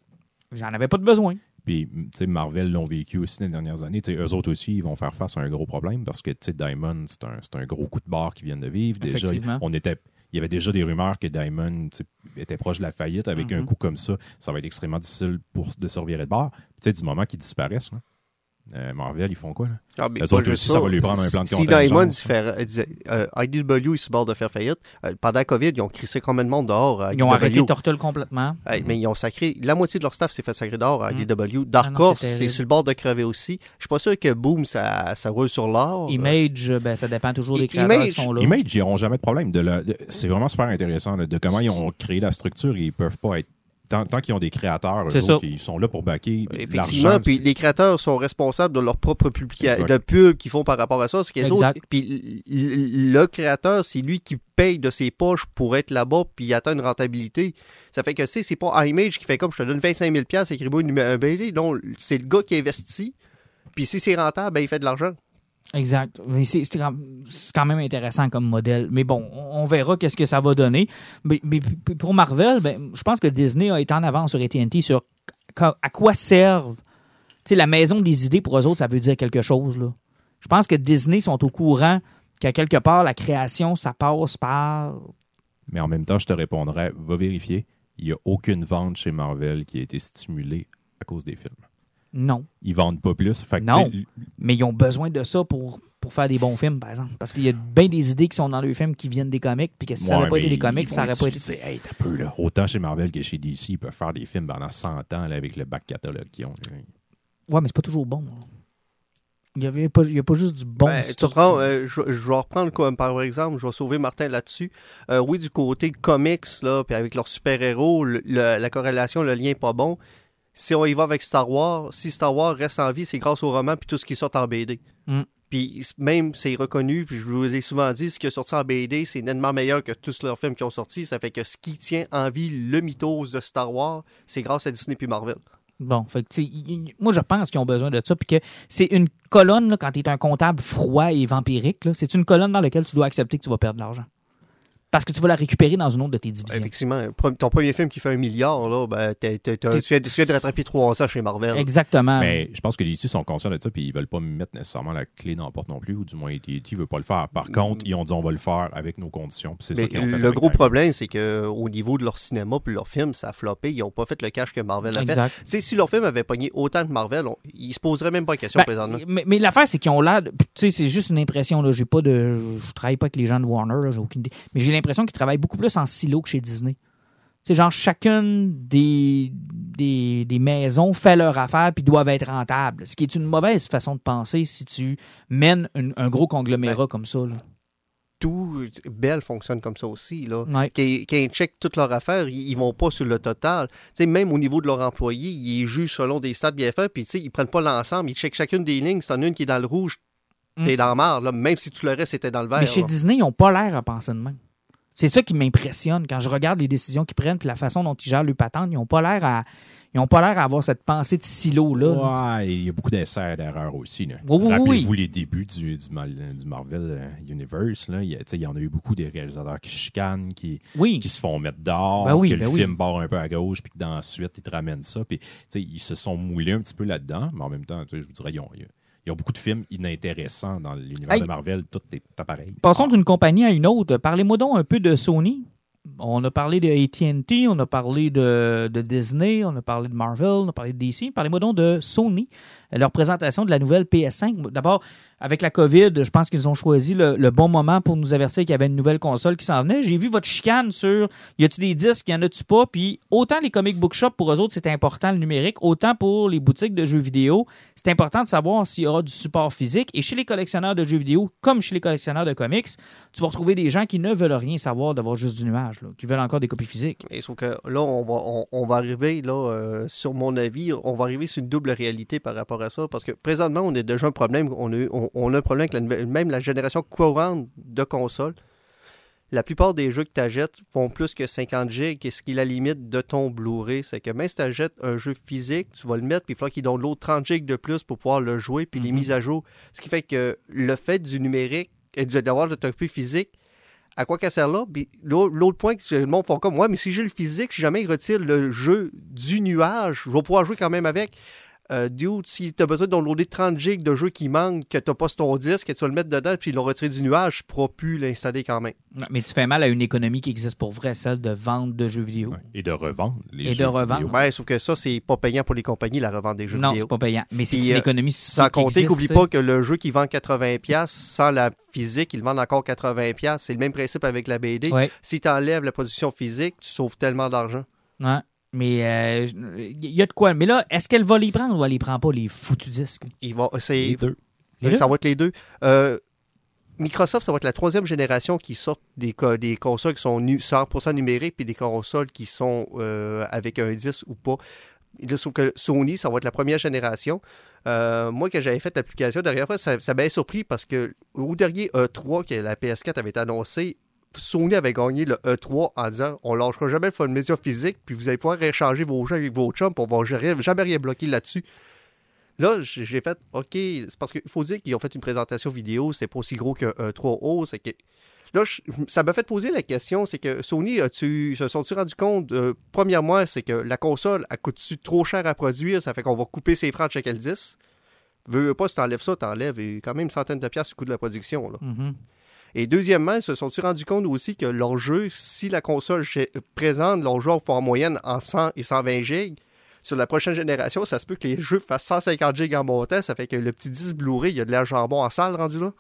j'en avais pas de besoin. Puis, tu sais, Marvel l'ont vécu aussi les dernières années. Tu sais, eux autres aussi, ils vont faire face à un gros problème parce que, tu sais, Diamond, c'est un, un gros coup de barre qu'ils viennent de vivre. Déjà, Effectivement. on était, il y avait déjà des rumeurs que Diamond était proche de la faillite. Avec Mhm. un coup comme ça, ça va être extrêmement difficile pour, de se revirer de bord. Tu sais, du moment qu'ils disparaissent, là, euh, Marvel, ils font quoi, là? Ah, mais pas autres aussi, ça va lui prendre un plan de Si contingence. Diamond il fait- euh, disait, euh, IDW est sur le bord de faire faillite, euh, pendant la COVID, ils ont crissé combien de monde dehors à Ils ont IDW? arrêté Turtle complètement. Mais ils ont sacré. La moitié de leur staff s'est fait sacrer dehors à Mm. IDW. Ah Dark Horse, c'est c'est sur le bord de crever aussi. Je suis pas sûr que Boom, ça, ça roule sur l'or. Image, ben, ça dépend toujours des créateurs Image- qui sont là. Image, ils n'auront jamais de problème. De la- de- c'est vraiment super intéressant là, de comment ils ont créé la structure ils peuvent pas être tant, tant qu'ils ont des créateurs, eux autres, ils sont là pour baquer Effectivement, l'argent. puis les créateurs sont responsables de leur propre publication, de pub qu'ils font par rapport à ça. C'est qu'ils Exact. autres- Puis le créateur, c'est lui qui paye de ses poches pour être là-bas puis atteindre une rentabilité. Ça fait que tu sais, c'est pas Image qui fait comme je te donne 25 000 pièces écris-moi une- un BD. Non, c'est le gars qui investit. Puis si c'est rentable, ben, il fait de l'argent. Exact. C'est quand même intéressant comme modèle. Mais bon, on verra qu'est-ce que ça va donner. Mais, pour Marvel, ben, je pense que Disney a été en avance sur AT&T sur à quoi servent. Tu sais, la maison des idées pour eux autres, ça veut dire quelque chose. Je pense que Disney sont au courant qu'à quelque part, la création, ça passe par. Mais en même temps, je te répondrais, va vérifier. Il n'y a aucune vente chez Marvel qui a été stimulée à cause des films. Non. Ils vendent pas plus. Fait que, Non. Mais ils ont besoin de ça pour, pour faire des bons films, par exemple. Parce qu'il y a bien des idées qui sont dans les films qui viennent des comics, puis que si ça n'avait Ouais, pas été des comics, ça n'aurait pas été. utiliser- Hey, t'as peu, là. Autant chez Marvel que chez DC, ils peuvent faire des films pendant 100 ans là, avec le back catalogue qu'ils ont. Ouais, mais c'est pas toujours bon. là. Il n'y avait pas, il y a pas juste du bon Ben, euh, je, je vais reprendre comme par exemple, je vais sauver Martin là-dessus. Euh, oui, du côté comics, là, puis avec leurs super-héros, le- le- la corrélation, le lien est pas bon. Si on y va avec Star Wars, si Star Wars reste en vie, c'est grâce au roman puis tout ce qui sort en BD. Mm. Puis même, c'est reconnu, puis je vous l'ai souvent dit, ce qui est sorti en BD, c'est nettement meilleur que tous leurs films qui ont sorti. Ça fait que ce qui tient en vie le mythos de Star Wars, c'est grâce à Disney puis Marvel. Bon, fait que, moi, je pense qu'ils ont besoin de ça, puis que c'est une colonne, là, quand tu es un comptable froid et vampirique, c'est une colonne dans laquelle tu dois accepter que tu vas perdre de l'argent. Parce que tu vas la récupérer dans une autre de tes divisions. Effectivement, ton premier film qui fait un milliard, là, ben, tu, viens, de- tu viens de rattraper 300 chez Marvel. Exactement. Mais je pense que les DC sont conscients de ça, puis ils veulent pas mettre nécessairement la clé dans la porte non plus, ou du moins AT&T veut pas le faire. Par contre, ils ont dit on va le faire avec nos conditions, puis ça ont fait. le gros problème, c'est que au niveau de leur cinéma puis leur film, ça a floppé. Ils n'ont pas fait le cash que Marvel a fait. exact. Tu sais, si leur film avait pogné autant que Marvel, on- ils se poseraient même pas la question Ben, présentement. mais mais l'affaire, c'est qu'ils ont l'air. de- Tu sais, c'est juste une impression. Là. J'ai pas de. Je travaille pas avec les gens de Warner, j'ai aucune idée. Mais j'ai l'impression qu'ils travaillent beaucoup plus en silo que chez Disney. C'est genre chacune des, des, des maisons fait leur affaire puis doivent être rentables. Ce qui est une mauvaise façon de penser si tu mènes un, un gros conglomérat Ben, comme ça. Là. Tout Bell fonctionne comme ça aussi. Là. Ouais. Quand, quand ils checkent toutes leurs affaires, ils, ils vont pas sur le total. Tu sais, même au niveau de leurs employés, ils jugent selon des stats bien faits, puis ils prennent pas l'ensemble, ils checkent chacune des lignes. Si t'en as une qui est dans le rouge, t'es Mm. dans le marre, là, même si tout le reste était dans le vert. Mais chez là. Disney, ils n'ont pas l'air à penser de même. C'est ça qui m'impressionne quand je regarde les décisions qu'ils prennent puis la façon dont ils gèrent le patente. Ils n'ont pas l'air à. Ils ont pas l'air à avoir cette pensée de silo-là. là. Ouais, il y a beaucoup d'essais d'erreurs aussi. Là. Rappelez-vous oui. les débuts du, du, Marvel euh, Universe. Là. Il, y a, tu sais, il y en a eu beaucoup des réalisateurs qui chicanent, qui, Oui. qui se font mettre dehors, Ben oui, que ben le oui. film barre un peu à gauche, puis que dans la suite, ils te ramènent ça. Puis, tu sais, ils se sont moulés un petit peu là-dedans, mais en même temps, je vous dirais, ils ont, il y a- il y a beaucoup de films inintéressants dans l'univers Hey. de Marvel. Tout est pas pareil. Passons d'une compagnie à une autre. Parlez-moi donc un peu de Sony. On a parlé de AT&T, on a parlé de, de Disney, on a parlé de Marvel, on a parlé de DC. Parlez-moi donc de Sony, leur présentation de la nouvelle PS5. D'abord, avec la COVID, je pense qu'ils ont choisi le, le bon moment pour nous avertir qu'il y avait une nouvelle console qui s'en venait. J'ai vu votre chicane sur y a-tu des disques, y en a-tu pas? Puis autant les comic book shops pour eux autres, c'est important le numérique, autant pour les boutiques de jeux vidéo, c'est important de savoir s'il y aura du support physique. Et chez les collectionneurs de jeux vidéo, comme chez les collectionneurs de comics, tu vas retrouver des gens qui ne veulent rien savoir d'avoir juste du nuage, qui veulent encore des copies physiques. Et sauf que là, on va, on, va arriver, là, euh, sur mon avis, on va arriver sur une double réalité par rapport à ça. Parce que présentement, on a déjà un problème. On a, un problème avec même la génération courante de consoles. La plupart des jeux que tu achètes font plus que 50 gigs, et ce qui est la limite de ton Blu-ray. C'est que même si tu achètes un jeu physique, tu vas le mettre, puis il faudra qu'il donne l'autre 30 gigs de plus pour pouvoir le jouer, puis les Mhm. mises à jour. Ce qui fait que le fait du numérique et de- d'avoir le copie physique, à quoi qu'elle sert là? L'autre point que le monde font comme moi, mais si j'ai le physique, si jamais ils retirent le jeu du nuage, je vais pouvoir jouer quand même avec. Euh, dude, si tu as besoin de downloader 30 gigs de jeux qui manquent, que tu pas sur ton disque, que tu vas le mettre dedans, puis ils l'ont retiré du nuage, je ne pourras plus l'installer quand même. Non, Mais tu fais mal à une économie qui existe pour vrai, celle de vente de jeux vidéo. Ouais. Et de revendre les Et de jeux revendre. Ouais, sauf que ça, c'est pas payant pour les compagnies, la revente des jeux Non, vidéo. c'est pas payant. Mais c'est une euh, économie Sans compter qu'oublie tu pas que le jeu qui vend 80$ sans la physique, ils le vendent encore 80$. C'est le même principe avec la BD. Ouais. Si tu enlèves la production physique, tu sauves tellement d'argent. Ouais. Mais euh, il y a de quoi. Mais là, est-ce qu'elle va les prendre ou elle les prend pas, les foutus disques? Il va, c'est, Les deux. Les deux? ça va être les deux. Euh, Microsoft, ça va être la troisième génération qui sort des, des consoles qui sont nu- 100% numériques puis des consoles qui sont euh, avec un 10 ou pas. Là, sauf que Sony, ça va être la première génération. Euh, moi, quand j'avais fait l'application, derrière ça, ça m'a surpris parce que au dernier E3 que la PS4 avait annoncé, Sony avait gagné le E3 en disant on lâchera jamais le média physique, puis vous allez pouvoir échanger vos jeux avec vos chums, puis on va jamais, rien bloquer là-dessus. Là, j'ai fait OK, c'est parce qu'il faut dire qu'ils ont fait une présentation vidéo, c'est pas aussi gros qu'un E3 haut, c'est que. Là, ça m'a fait poser la question, c'est que Sony, se sont-ils rendu compte, euh, premièrement, c'est que la console, elle coûte-tu trop cher à produire, ça fait qu'on va couper ses francs de chaque 10. Veux, pas, si t'enlèves ça, t'enlèves quand même une centaine de piastres au coût de la production. Mhm. Et deuxièmement, ils se sont-ils rendu compte aussi que leur jeu, si la console présente leur jeu en moyenne en 100 et 120 gigs, sur la prochaine génération, ça se peut que les jeux fassent 150 gigs en montant, ça fait que le petit 10 Blu-ray, il y a de l'air jambon en salle rendu là?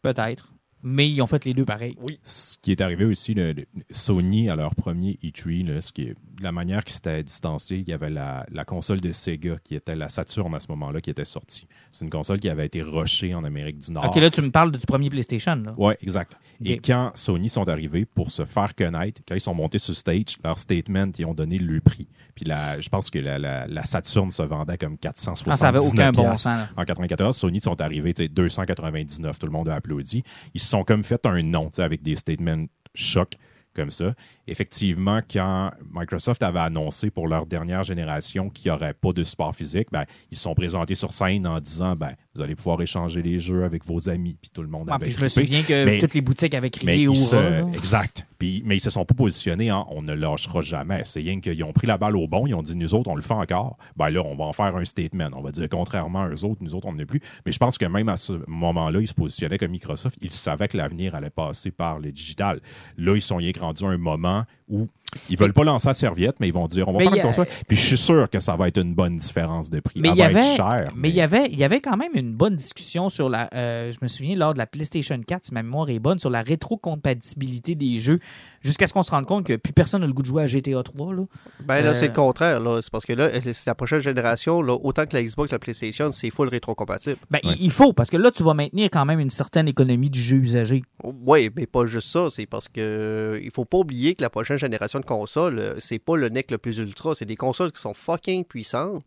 Peut-être. Mais ils ont fait les deux pareils. Ce qui est arrivé aussi, le- le- Sony, à leur premier E3, là, ce qui est, la manière qu'ils s'étaient distanciés, il y avait la, la console de Sega, qui était la Saturn à ce moment-là, qui était sortie. C'est une console qui avait été rushée en Amérique du Nord. Ok, là, tu me parles du premier PlayStation. Oui, exact. Et quand Sony sont arrivés pour se faire connaître, quand ils sont montés sur stage, leur statement, ils ont donné le prix. Puis la, je pense que la, la, la Saturn se vendait comme 479 Ah, ça avait aucun bon sens. là. En 94, Sony sont arrivés, tu sais, 299, tout le monde a applaudi. Ils sont comme fait un nom, avec des statements chocs comme ça. Effectivement, quand Microsoft avait annoncé pour leur dernière génération qu'il n'y aurait pas de support physique, ben, ils se sont présentés sur scène en disant ben, vous allez pouvoir échanger les jeux avec vos amis. Puis tout le monde Ah, avait puis je me souviens que Mais- toutes les boutiques avaient crié au se- exact. Puis, mais ils se sont pas positionnés en on ne lâchera jamais. C'est rien qu'ils ont pris la balle au bon, ils ont dit nous autres, on le fait encore. Ben là, on va en faire un statement. On va dire contrairement à eux autres, nous autres, on ne plus. Mais je pense que même à ce moment-là, ils se positionnaient comme Microsoft. Ils savaient que l'avenir allait passer par le digital. Là, ils sont que rendus à un moment où ils veulent pas lancer la serviette, mais ils vont dire on va Mais faire a- console. Puis je suis sûr que ça va être une bonne différence de prix. Mais Elle il y va être avait, chère, mais il y avait, il y avait quand même une bonne discussion sur la. euh, je me souviens lors de la PlayStation 4, si ma mémoire est bonne, sur la rétrocompatibilité des jeux, jusqu'à ce qu'on se rende compte que plus personne n'a le goût de jouer à GTA 3 là. Ben là, Euh, c'est le contraire. Là. C'est parce que là, c'est la prochaine génération, là, autant que la Xbox, la PlayStation, c'est full rétrocompatible. Ben, Ouais. il- il faut parce que là, tu vas maintenir quand même une certaine économie du jeu usagé. Oui, mais pas juste ça. C'est parce que euh, il faut pas oublier que la prochaine génération de consoles, euh, c'est pas le NEC le plus ultra. C'est des consoles qui sont fucking puissantes.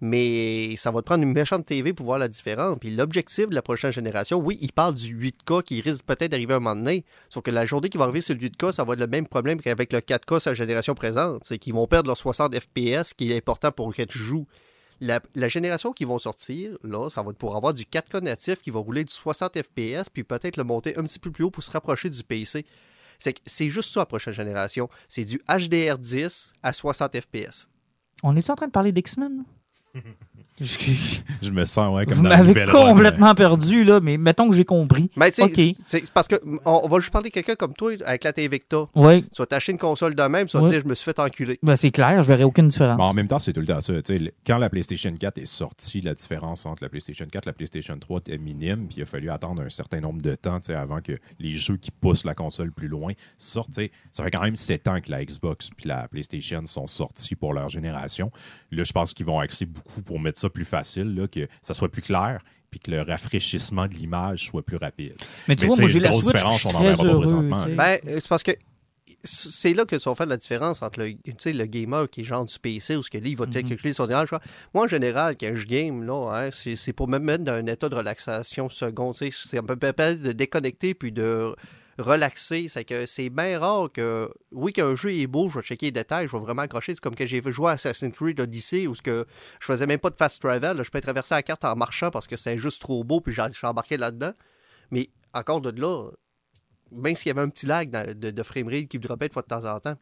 Mais ça va te prendre une méchante TV pour voir la différence. Puis l'objectif de la prochaine génération, oui, il parle du 8K qui risque peut-être d'arriver un moment donné. Sauf que la journée qui va arriver sur le 8K, ça va être le même problème qu'avec le 4K sur la génération présente. C'est qu'ils vont perdre leurs 60 FPS, qui est important pour que tu joues. La, la génération qui vont sortir, là, ça va être pour avoir du 4K natif qui va rouler du 60 FPS, puis peut-être le monter un petit peu plus haut pour se rapprocher du PC. C'est que c'est juste ça la prochaine génération. C'est du HDR10 à 60 FPS. On est en train de parler d'X-Men? Je- Je me sens ouais, comme Vous dans m'avez run, complètement perdu, là, mais mettons que j'ai compris. Mais Ok. c'est- parce que on, on va juste parler de quelqu'un comme toi avec la T-Victa. Oui, Tu vas t'acheter une console de même, tu vas Ouais. te dire je me suis fait enculer. ben, c'est clair, je verrai aucune différence. Mais en même temps, c'est tout le temps ça. Tu sais, le- quand la PlayStation 4 est sortie, la différence entre la PlayStation 4 et la PlayStation 3 était minime, puis il a fallu attendre un certain nombre de temps tu sais, avant que les jeux qui poussent la console plus loin sortent. Tu sais, Ça fait quand même 7 ans que la Xbox et la PlayStation sont sortis pour leur génération. Là, je pense qu'ils vont axer beaucoup pour mettre ça plus facile, là, que ça soit plus clair, puis que le rafraîchissement de l'image soit plus rapide. mais tu mais vois, moi, sais, j'ai la grosse Switch, je différence, suis on en très verra pas heureux. présentement. Ben, euh, c'est parce que c'est là que tu vas faire la différence entre le, tu sais, le gamer qui est genre du PC ou ce que lui, il va te Mhm. calculer son direct. Moi, en général, quand je game, là, hein, c'est pour me mettre dans un état de relaxation second. C'est un peu de déconnecter puis de relaxer. C'est que c'est bien rare que, oui, qu'un jeu est beau, je vais checker les détails, je vais vraiment accrocher. C'est comme que j'ai joué à Assassin's Creed Odyssey où ce que je faisais même pas de fast travel. je peux traverser la carte en marchant parce que c'est juste trop beau puis j'ai embarqué là-dedans. Mais encore de là, même s'il y avait un petit lag de, de framerate qui dropait de fois de temps en temps.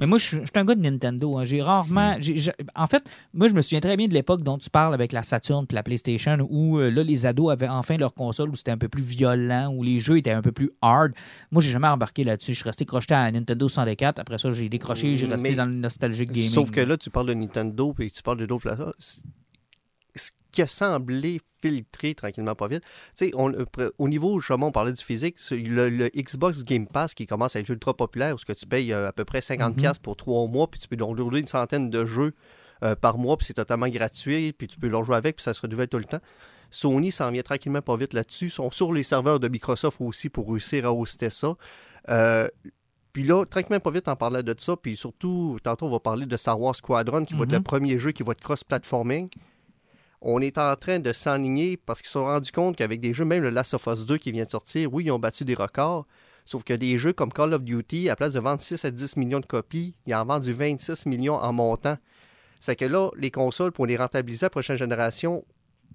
Mais moi, je suis un gars de Nintendo. hein. J'ai rarement. j'ai- en fait, moi, je me souviens très bien de l'époque dont tu parles avec la Saturn et la PlayStation, où euh, là, les ados avaient enfin leur console, où c'était un peu plus violent, où les jeux étaient un peu plus hard. Moi, j'ai jamais embarqué là-dessus. Je suis resté crocheté à Nintendo 64. Après ça, j'ai décroché, j'ai resté Mais- dans le nostalgique gaming. Sauf que là, tu parles de Nintendo puis tu parles de d'autres qui a semblé filtrer tranquillement pas vite. Tu sais, euh, au niveau, justement, on parlait du physique, le, le Xbox Game Pass qui commence à être ultra populaire, où ce que tu payes euh, à peu près 50$ Mhm. pour trois mois, puis tu peux downloader une centaine de jeux euh, par mois, puis c'est totalement gratuit, puis tu peux leur jouer avec, puis ça se renouvelle tout le temps. Sony s'en vient tranquillement pas vite là-dessus. Ils sont sur les serveurs de Microsoft aussi pour réussir à hoster ça. Euh, puis là, tranquillement pas vite en parlant de ça, puis surtout, tantôt on va parler de Star Wars Squadron, qui va être le Mhm. premier jeu qui va être cross-platforming. On est en train de s'enligner parce qu'ils se sont rendus compte qu'avec des jeux, même le Last of Us 2 qui vient de sortir, oui, ils ont battu des records. Sauf que des jeux comme Call of Duty, à place de vendre 6 à 10 millions de copies, ils en vendent du 26 millions en montant. C'est que là, les consoles, pour les rentabiliser à la prochaine génération,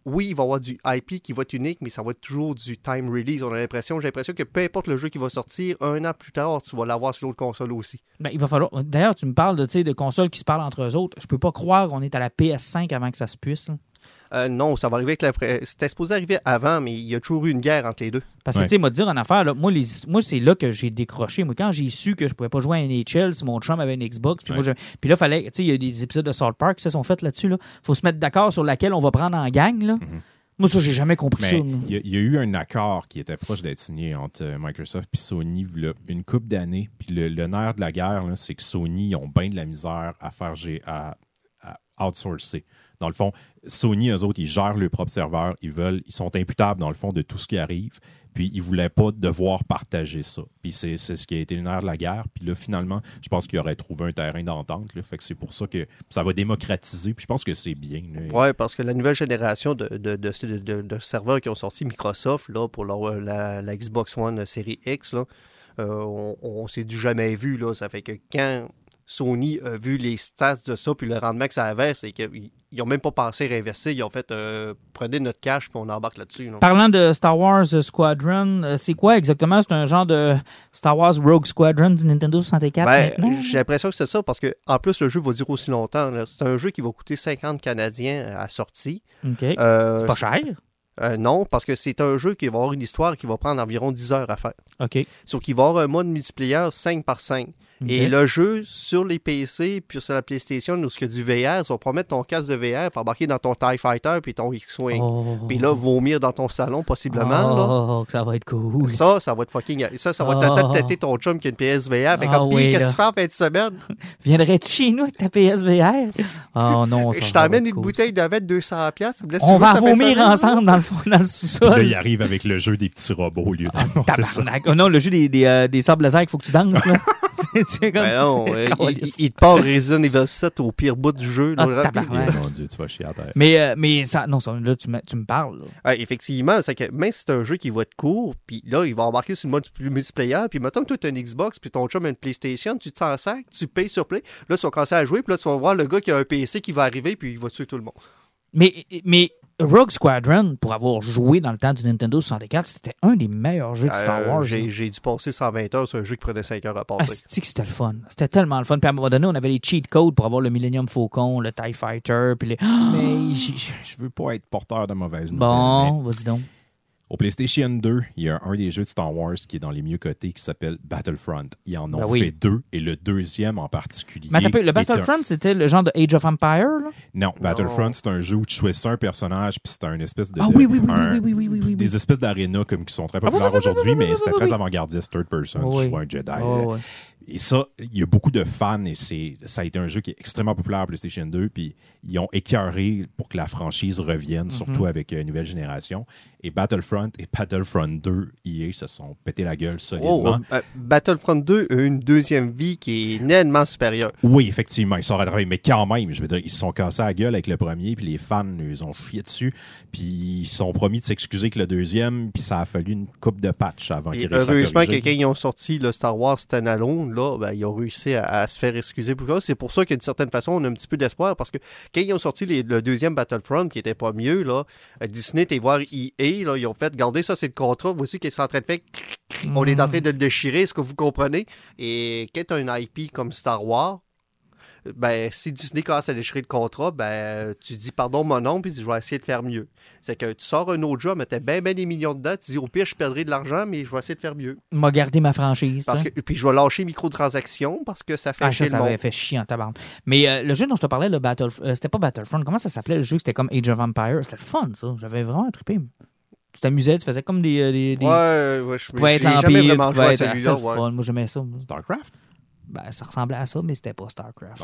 oui, il va y avoir du IP qui va être unique, mais ça va être toujours du time release. On a l'impression, j'ai l'impression que peu importe le jeu qui va sortir, un an plus tard, tu vas l'avoir sur l'autre console aussi. Ben, il va falloir. D'ailleurs, tu me parles de, de consoles qui se parlent entre eux autres. Je peux pas croire qu'on est à la PS5 avant que ça se puisse. Euh, non, ça va arriver avec la. C'était supposé arriver avant, mais il y a toujours eu une guerre entre les deux. Parce que, Ouais. tu sais, moi, te dire en affaire, là, moi, les, moi c'est là que j'ai décroché. Moi, quand j'ai su que je pouvais pas jouer à NHL, si mon chum avait une Xbox, puis, moi, Ouais. je- puis là, fallait, tu sais, il y a des épisodes de South Park qui se sont faits là-dessus. Là. faut se mettre d'accord sur laquelle on va prendre en gang. Là. Moi, ça, j'ai jamais compris Mais ça. il y, a- il y a eu un accord qui était proche d'être signé entre euh, Microsoft et Sony là, une coupe d'années. Puis le, le nerf de la guerre, là, c'est que Sony ils ont bien de la misère à faire à outsourcer. Dans le fond, Sony, eux autres, ils gèrent leur propre serveur. Ils veulent, ils sont imputables dans le fond de tout ce qui arrive. Puis ils voulaient pas devoir partager ça. Puis c'est ce qui a été le de la guerre. Puis là, finalement, je pense qu'il aurait trouvé un terrain d'entente. Fait que c'est pour ça que ça va démocratiser. Puis je pense que c'est bien. Ouais, parce que la nouvelle génération de, serveurs qui ont sorti Microsoft pour euh, la, la Xbox One série X, euh, on, on s'est jamais vu. Là. Ça fait que quand Sony a vu les stats de ça puis le rendement que ça avait, c'est qu'ils n'ont même pas pensé réinverser. Ils ont fait euh, prenez notre cash puis on embarque là-dessus. là. Parlant de Star Wars euh, Squadron, euh, c'est quoi exactement? C'est un genre de Star Wars Rogue Squadron du Nintendo 64 Ben, maintenant? j'ai l'impression que c'est ça parce que en plus le jeu va durer aussi longtemps. C'est un jeu qui va coûter 50 Canadiens à sortie. Euh, c'est pas cher? euh, non, parce que c'est un jeu qui va avoir une histoire qui va prendre environ 10 heures à faire. OK. Sauf qu'il va avoir un mode multiplayer 5 par 5. Et le jeu sur les PC puis sur la PlayStation où il y a du VR, ça va pas mettre ton casque de VR pour embarquer dans ton TIE Fighter puis ton X-Wing. Oh. Puis là, vomir dans ton salon possiblement. là. Oh, que ça va être cool. Ça, ça va être fucking. Ça, ça va Oh. peut-être têter ton chum qui a une PSVR. Fait Ah comme, oui, Pis, qu'est-ce là. que tu fais en fin de semaine? Viendrais-tu chez nous avec ta PSVR? Oh non, ça Je t'emmène une cool, bouteille de vin de 200$. piastres. Si ça. On va te vomir ensemble dans le, fond- dans le Là, sous-sol. il arrive avec le jeu des petits robots au lieu d'un Tabarnak. Oh non, le jeu des, des, euh, des sables laser, il faut que tu danses, là. C'est comme- Ben non, c'est euh, il, il- te part Resident Evil 7 au pire bout du jeu. là, Ah. Mon Dieu, tu vas chier à terre. Mais, euh, mais ça, non, ça, là, tu me, tu me parles. là. Ouais, effectivement, c'est que même si c'est un jeu qui va être court, puis là, il va embarquer sur le mode plus multiplayer, puis mettons que toi, tu as une Xbox, puis ton chum a une PlayStation, tu t'en sers, tu payes sur Play, là, tu vas commencer à jouer, puis là, tu vas voir le gars qui a un PC qui va arriver, puis il va tuer tout le monde. Mais, mais Rogue Squadron, pour avoir joué dans le temps du Nintendo 64, c'était un des meilleurs jeux de Star Euh, Wars. j'ai, dû passer 120 heures sur un jeu qui prenait 5 heures à Ah, passer. c'est que c'était le fun. C'était tellement le fun. Puis à un moment donné, on avait les cheat codes pour avoir le Millennium Falcon, le TIE Fighter, puis les... Mais je veux pas être porteur de mauvaise nouvelles. Bon, mais vas-y donc. Au PlayStation 2, il y a un des jeux de Star Wars qui est dans les mieux cotés qui s'appelle Battlefront. Ils en ont Ben oui. fait deux et le deuxième en particulier. Mais peu, le un- Battlefront, c'était le genre de Age of Empire, là? Non, Battlefront, c'est un jeu où tu choisis un personnage puis c'est un espèce de. Ah oui, oui, oui, un- oui, oui, oui. Des espèces d'arénas comme qui sont très Ah, populaires aujourd'hui, mais c'était très avant-gardiste, third person, tu jouais un Jedi. Oh, ouais. Et ça, il y a beaucoup de fans et c'est, ça a été un jeu qui est extrêmement populaire à PlayStation 2. Puis ils ont écœuré pour que la franchise revienne, Mhm. surtout avec une nouvelle génération. Et Battlefront et Battlefront 2, EA se sont pété la gueule Oh, solidement. euh, Battlefront 2 a une deuxième vie qui est nettement supérieure. Oui, effectivement, ils sont rattrapés, mais quand même, je veux dire, ils se sont cassés la gueule avec le premier, puis les fans, ils ont chié dessus, puis ils sont promis de s'excuser avec le deuxième, puis ça a fallu une coupe de patch avant qu'ils réussissent à heureusement que quand ils ont sorti le Star Wars Standalone, là, ben, ils ont réussi à, à se faire excuser pour ça. C'est pour ça qu'une certaine façon, on a un petit peu d'espoir parce que quand ils ont sorti les- le deuxième Battlefront, qui était pas mieux, là, euh, Disney était voir EA, là, ils ont fait, regardez ça, c'est le contrat, voici qu'ils sont en train de faire, on est en train de le déchirer, est-ce que vous comprenez? Et quand tu as un IP comme Star Wars, ben, si Disney commence à déchirer le contrat, ben, tu dis pardon mon nom, puis tu dis, je vais essayer de faire mieux. C'est que tu sors un autre jeu, mettais bien, bien des millions dedans, tu dis, au pire, je perdrai de l'argent, mais je vais essayer de faire mieux. m'a gardé ma franchise. Parce que, puis je vais lâcher microtransactions parce que ça fait Ah, chier ça, ça le avait fait chier en tabarnak. Mais euh, le jeu dont je te parlais, le Battle, euh, c'était pas Battlefront. Comment ça s'appelait le jeu? C'était comme Age of Empire. C'était le fun, ça. J'avais vraiment trippé. Tu t'amusais, tu faisais comme des. euh, des, des- Ouais, ouais, je Tu pouvais j'ai être jamais l'Empire, vraiment joué à celui-là. ouais. fun. Moi, j'aimais ça. moi. StarCraft? Ben, ça ressemblait à ça, mais c'était pas StarCraft.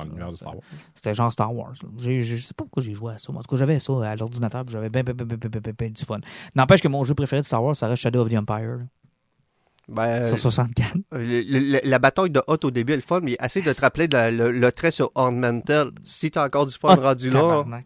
C'était genre Star Wars. Je sais pas pourquoi j'ai joué à ça. En tout cas, j'avais ça à l'ordinateur, j'avais bien, bien, bien du fun. N'empêche que mon jeu préféré de Star Wars, ça reste Shadow of the Empire. là, Ben, sur 64. le- le- la bataille de Hot au début est le fun, mais essaye de te rappeler de la- le, le trait sur Ornamental. Si t'as encore du fun Ah, rendu là. tabarnak.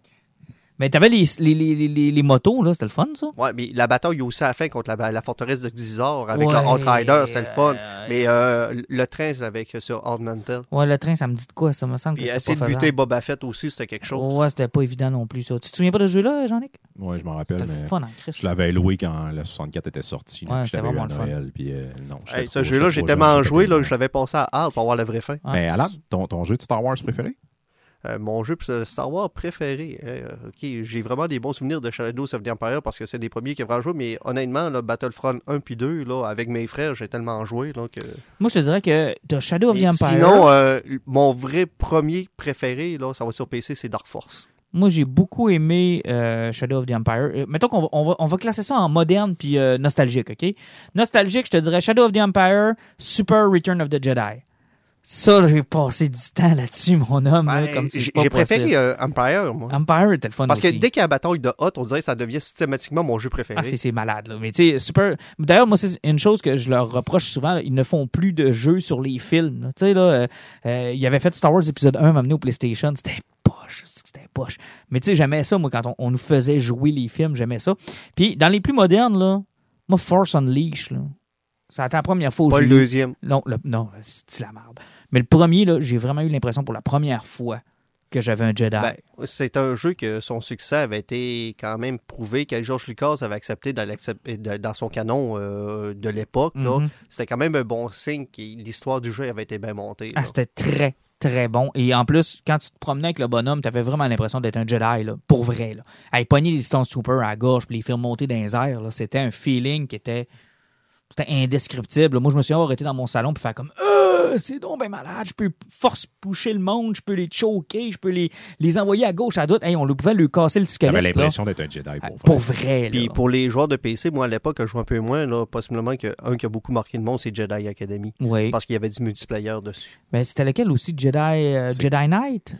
Mais t'avais les, les, les, les, les motos, là, c'était le fun, ça? Ouais, mais la bataille aussi à la fin contre la, la forteresse de Gizor avec Ouais, le Outrider, c'est le fun. euh, Mais euh, le train, c'est avec sur Ornamental. Ouais, le train, ça me dit de quoi? Ça me semble Puis que essayer pas de buter. Boba Fett aussi, c'était quelque chose. Ouais, c'était pas évident non plus, ça. Tu te souviens pas de ce jeu-là, Jean-Nic? Ouais, je m'en rappelle, C'était le mais fun en Christ. je l'avais loué quand la 64 était sortie. Ouais, c'était l'avais eu à vraiment le fun. Noël, puis euh, non, ce jeu-là, j'étais j'ai tellement joué, là, je l'avais passé à Hall pour avoir la vraie fin. Mais Alan, ton, ton jeu de Star Wars préféré? Euh, mon jeu Star Wars préféré. euh, j'ai vraiment des bons souvenirs de Shadow of the Empire parce que c'est des premiers qui ont vraiment joué, mais honnêtement, là, Battlefront 1 puis 2, là, avec mes frères, j'ai tellement joué là, que. Moi, je te dirais que t'as Shadow of the Empire. Sinon, euh, mon vrai premier préféré, là, ça va sur PC, c'est Dark Force. Moi, j'ai beaucoup aimé euh, Shadow of the Empire. Euh, mettons qu'on va, on va, on va classer ça en moderne puis euh, nostalgique, OK? Nostalgique, je te dirais Shadow of the Empire, Super Return of the Jedi. Ça, j'ai passé du temps là-dessus, mon homme, là, Ben, comme j'ai préféré euh, Empire, moi. Empire était le fun Parce que aussi. dès qu'il y a la bataille de Hot, on dirait que ça devient systématiquement mon jeu préféré. Ah, c'est malade, là. Mais tu sais, super. D'ailleurs, moi, c'est une chose que je leur reproche souvent. là, ils ne font plus de jeux sur les films. Tu sais, là, euh, euh, ils avaient fait Star Wars épisode 1, m'amener au PlayStation. C'était poche. C'était poche. Mais tu sais, j'aimais ça, moi, quand on, on nous faisait jouer les films, j'aimais ça. Puis, dans les plus modernes, là, moi, Force Unleashed, là. Ça a été la première fois où pas le eu- deuxième. Non, le- non, c'est la merde. Mais le premier, j'ai vraiment eu l'impression pour la première fois que j'avais un Jedi. Ben, c'est un jeu que son succès avait été quand même prouvé, que George Lucas avait accepté dans, de- dans son canon euh, de l'époque. Mhm. C'était quand même un bon signe que l'histoire du jeu avait été bien montée. Ah, c'était très, très bon. Et en plus, quand tu te promenais avec le bonhomme, tu avais vraiment l'impression d'être un Jedi, là, pour vrai. Là. Hey, pogner les Stone Troopers à gauche puis les faire monter dans les airs, c'était un feeling qui était, c'était indescriptible. Moi, je me suis arrêté dans mon salon puis faire comme Euh, c'est donc ben malade, je peux force pusher le monde, je peux les choquer, je peux les, les envoyer à gauche, à droite. Hey, on le pouvait lui casser le J'avais squelette. là. l'impression d'être un Jedi Ah, pour Pour vrai. Puis pour les joueurs de PC, moi à l'époque, je joue un peu moins, là, possiblement que un qui a beaucoup marqué le monde, c'est Jedi Academy. Oui. Parce qu'il y avait du multiplayer dessus. Mais c'était lequel aussi, Jedi, euh, Jedi Knight?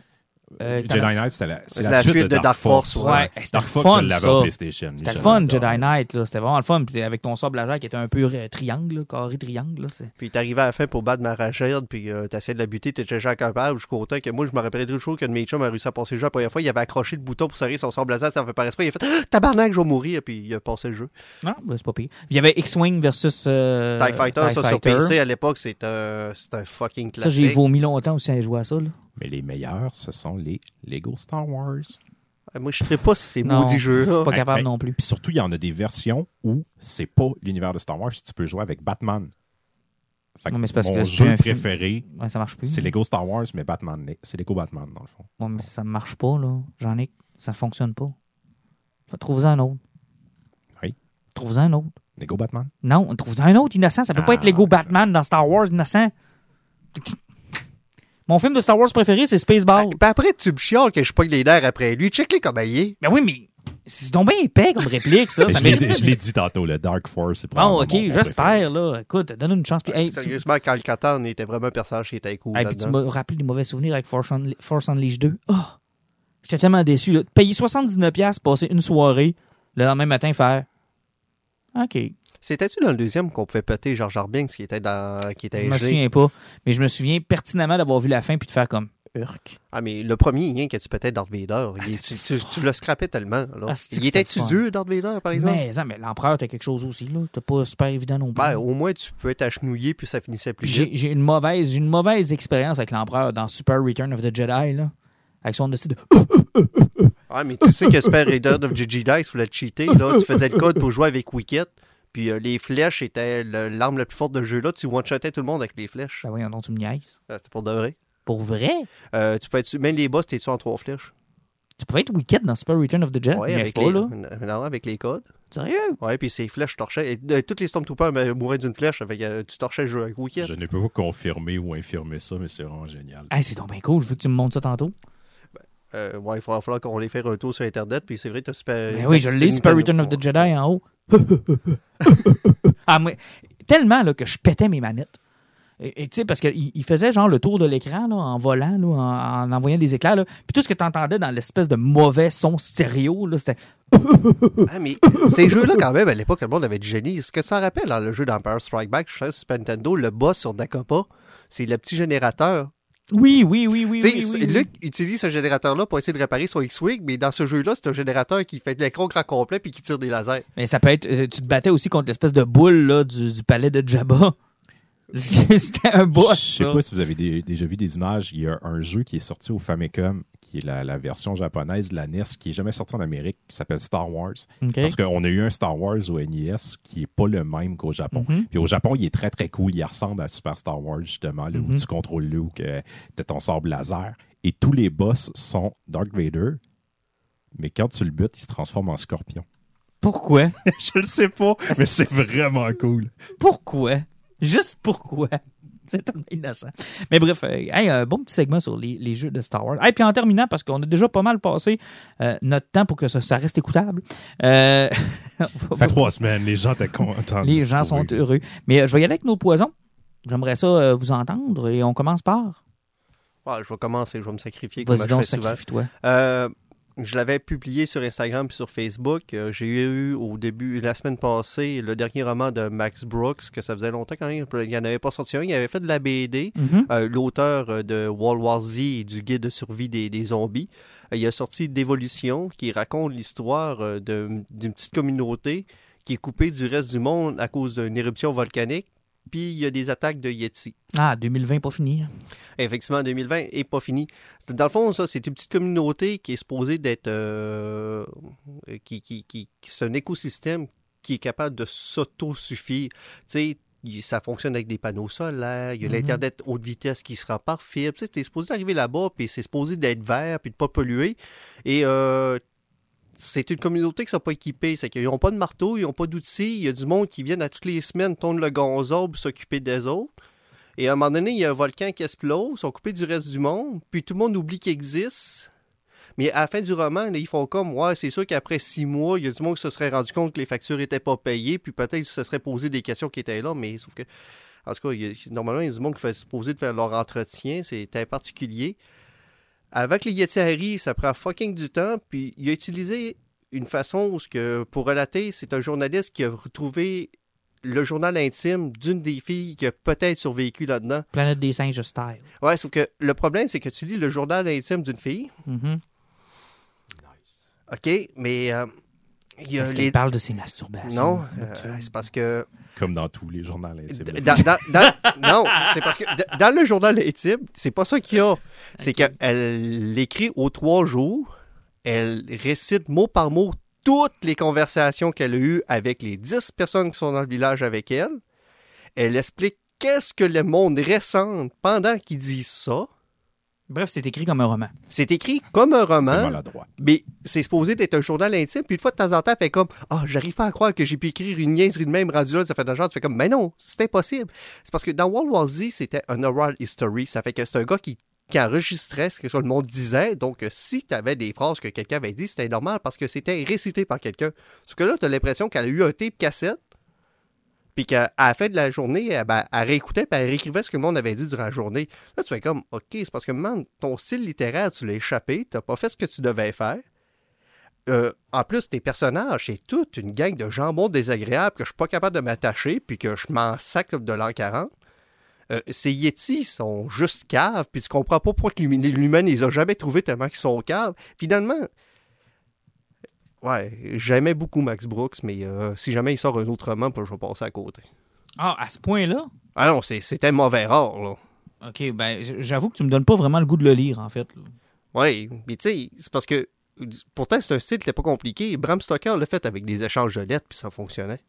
Euh, Jedi Knight, c'était la, c'est La la, suite, suite de Dark Force. ouais. Dark le Force, fun, je l'avais ça. au PlayStation. C'était le fun. Jedi Knight. là. C'était vraiment le fun. Puis avec ton sable laser qui était un peu euh, triangle, là, carré triangle. Là, Puis t'arrivais à la fin pour battre Maracherd, puis euh, t'essayais de la buter, t'étais déjà capable jusqu'au temps que moi, je me rappellerai toujours qu'un de mes chums a réussi à passer le jeu la première fois. Il avait accroché le bouton pour serrer son sable laser, ça fait pas. Il a fait Ah, Tabarnak, je vais mourir, puis il a passé le jeu. Ah, ben, c'est pas pire. Il y avait X-Wing versus euh, TIE Fighter, TIE ça sur Fighter. PC à l'époque, c'est un, c'est un fucking Ça, j'ai classique. vomi longtemps aussi à jouer à ça. Là. Mais les meilleurs, ce sont les Lego Star Wars. Ah, Moi, je ne pas si ces Non. maudits jeux-là. Pas capable ben, non plus. Puis surtout, il y en a des versions où c'est pas l'univers de Star Wars, tu peux jouer avec Batman. Fait que Non, mais c'est parce mon que jeu film. préféré, Ouais, ça marche plus. c'est Lego Star Wars, mais Batman. C'est Lego Batman, dans le fond. Ouais, mais ça marche pas, là. J'en ai. Ça fonctionne pas. Faut trouver un autre. Oui. Trouve-en un autre. Lego Batman? Non, trouve-en un autre innocent. Ça peut pas Ah, être Lego Batman dans Star Wars innocent. Mon film de Star Wars préféré, c'est Spaceball. puis après, tu me chiales que je pogne les nerfs après lui. Check-les comme il est. Ben oui, mais c'est donc bien épais comme réplique, ça. Je l'ai- dit tantôt, le Dark Force, c'est Bon, ok, j'espère, là. Écoute, donne une chance. Puis, hey, tu- Sérieusement, Carl Catan était vraiment un personnage qui était cool hey, puis tu m'as rappelé des mauvais souvenirs avec Force, Unle- Force Unleashed 2. Oh! J'étais tellement déçu. Là. Payer 79$, passer une soirée, le lendemain matin, faire. OK. C'était-tu dans le deuxième qu'on pouvait péter George Arbinks qui était dans qui Je était me G? souviens pas. Mais je me souviens pertinemment d'avoir vu la fin puis de faire comme. Urk. Ah, mais le premier, rien que tu pétais Darth Vader. Ah, Il- tu, tu, tu le scrappais tellement. là. Ah, il était-tu dur, Darth Vader, par exemple? Mais, mais l'empereur, t'as quelque chose aussi, là. T'as pas super évident non plus. Ben, au moins, tu pouvais t'achenouiller, puis ça finissait plus vite. j'ai une mauvaise, j'ai une mauvaise expérience avec l'empereur dans Super Return of the Jedi, là. Avec son dessin de. Ah, mais tu sais que Super Raider of the Jedi, tu voulais te cheater, là. Tu faisais le code pour jouer avec Wicket. Puis euh, les flèches étaient l'arme la plus forte de ce jeu-là. Tu one-shotais tout le monde avec les flèches. Ben voyons donc, tu me niaises. Ah, C'était pour de vrai. Pour vrai? Euh, tu peux être, même les boss, t'es en trois flèches? Tu pouvais être Wicked dans Super Return of the Jedi? Ouais, avec pas, les, là. non, avec les codes. Sérieux? Ouais, puis ces flèches torchaient. Et, euh, tous les Stormtroopers mouraient d'une flèche. Avec, euh, tu torchais le jeu avec Wicket. Je ne peux pas confirmer ou infirmer ça, mais c'est vraiment génial. Hey, c'est donc bien cool. Je veux que tu me montres ça tantôt. Euh, ouais, il va falloir qu'on les fasse un tour sur Internet. Puis c'est vrai, t'as Super. Ben oui, je l'ai, Super Return of the Jedi en haut. ah, moi, tellement là, que je pétais mes manettes. Et tu sais, parce qu'il il faisait genre le tour de l'écran là, en volant, là, en, en envoyant des éclairs. Là. Puis tout ce que tu entendais dans l'espèce de mauvais son stéréo, là, c'était. Ah, mais ces jeux-là, quand même, à l'époque, le monde avait du génie. Ce que ça rappelle dans le jeu d'Empire Strike Back, je sais, Super Nintendo, le boss sur Dakopa, c'est le petit générateur. Oui, oui, oui, oui. Luke utilise ce générateur-là pour essayer de réparer son X-Wing, mais dans ce jeu-là, c'est un générateur qui fait de l'écran grand complet puis qui tire des lasers. Mais ça peut être. euh, Tu te battais aussi contre l'espèce de boule là, du, du palais de Jabba. C'était un boss. Je sais pas si vous avez des- déjà vu des images. Il y a un jeu qui est sorti au Famicom, qui est la, la version japonaise de la NES, qui est jamais sorti en Amérique, qui s'appelle Star Wars. Parce qu'on a eu un Star Wars au NES qui est pas le même qu'au Japon. Mhm. Puis au Japon, il est très très cool. Il ressemble à Super Star Wars, justement, là, où Mhm. tu contrôles Luke, euh, t'as ton sable laser. Et tous les boss sont Dark Vader. Mais quand tu le butes, il se transforme en scorpion. Pourquoi? Je le sais pas, mais c'est vraiment cool. Pourquoi? Juste pourquoi? C'est tellement innocent. Mais bref, euh, hey, un bon petit segment sur les, les jeux de Star Wars. Et puis en terminant, parce qu'on a déjà pas mal passé euh, notre temps pour que ça, ça reste écoutable. euh, Ça fait trois semaines, les gens étaient contents. les le gens sont heureux. Mais euh, je vais y aller avec nos poisons. J'aimerais ça euh, vous entendre et on commence par? Ouais, je vais commencer, je vais me sacrifier comme je fais souvent. sacrifie-toi. Je l'avais publié sur Instagram et sur Facebook. Euh, J'ai eu au début, la semaine passée, le dernier roman de Max Brooks, que ça faisait longtemps quand même. Il n'y en avait pas sorti un. Il avait fait de la BD. Mhm. Euh, L'auteur euh, de World War Z et du guide de survie des, des zombies. Il a sorti Dévolution, qui raconte l'histoire d'une petite communauté qui est coupée du reste du monde à cause d'une éruption volcanique. Puis il y a des attaques de Yeti. Ah, 2020, pas fini. Effectivement, 2020 est pas fini. Dans le fond, ça, c'est une petite communauté qui est supposée d'être. euh, qui, qui, qui, qui- c'est un écosystème qui est capable de s'auto-suffire. Tu sais, ça fonctionne avec des panneaux solaires, il y a Mhm. l'Internet haute vitesse qui se rend par fibre. Tu sais, t'es supposé arriver là-bas, puis c'est supposé d'être vert, puis de pas polluer. Et euh, c'est une communauté qui ne sont pas équipés. C'est qu'ils n'ont pas de marteau, ils n'ont pas d'outils. Il y a du monde qui viennent à toutes les semaines tourner le gonzo pour s'occuper des autres. Et à un moment donné, il y a un volcan qui explose, ils sont coupés du reste du monde, puis tout le monde oublie qu'il existe. Mais à la fin du roman, ils font comme, ouais, c'est sûr qu'après six mois, il y a du monde qui se serait rendu compte que les factures n'étaient pas payées, puis peut-être se seraient posé des questions qui étaient là, mais sauf que, en tout cas, normalement, il y a du monde qui fait se poser de faire leur entretien, c'était particulier. Avec les Yeti Harry, ça prend fucking du temps, puis il a utilisé une façon où, que, pour relater, c'est un journaliste qui a retrouvé le journal intime d'une des filles qui a peut-être survécu là-dedans. Planète des singes style. Ouais, sauf que le problème, c'est que tu lis le journal intime d'une fille, Mhm. OK, mais euh, il y a Est-ce les... qu'elle parle de ses masturbations? Non, euh, c'est parce que... Comme dans tous les journaux intimes. d- dans- dans- dans- non, c'est parce que dans le journal intime, c'est pas ça qu'il y a. C'est qu'elle l'écrit aux trois jours, elle récite mot par mot toutes les conversations qu'elle a eues avec les dix personnes qui sont dans le village avec elle. Elle explique qu'est-ce que le monde ressent pendant qu'ils disent ça. Bref, c'est écrit comme un roman. C'est écrit comme un C'est roman. maladroit. Mais c'est supposé d'être un journal intime, puis une fois de temps en temps, elle fait comme Ah, j'arrive pas à croire que j'ai pu écrire une niaiserie de même là, ça fait de l'argent. Tu fais comme Mais non, c'est impossible. C'est parce que dans World War Z, c'était un oral history. Ça fait que c'est un gars qui, qui enregistrait ce que le monde disait. Donc, euh, si tu avais des phrases que quelqu'un avait dit, c'était normal parce que c'était récité par quelqu'un. Sauf que là, tu as l'impression qu'elle a eu un tape cassette, puis qu'à la fin de la journée, elle, ben, elle réécoutait, puis elle réécrivait ce que le monde avait dit durant la journée. Là, tu fais comme, OK, c'est parce que, man, ton style littéraire, tu l'as échappé, t'as pas fait ce que tu devais faire. Euh, en plus, tes personnages, c'est toute une gang de jambons désagréables que je suis pas capable de m'attacher, puis que je m'en sac de l'an 40. Euh, ces Yetis sont juste caves, puis tu comprends pas pourquoi l'humain les a jamais trouvés tellement qu'ils sont caves. Finalement, ouais, j'aimais beaucoup Max Brooks, mais euh, si jamais il sort un autre roman, je vais passer à côté. Ah, à ce point-là? Ah non, c'était mauvais rare, là. OK, ben, j'avoue que tu me donnes pas vraiment le goût de le lire, en fait. Oui, mais tu sais, c'est parce que pourtant c'est un style qui n'est pas compliqué. Bram Stoker l'a fait avec des échanges de lettres, puis ça fonctionnait.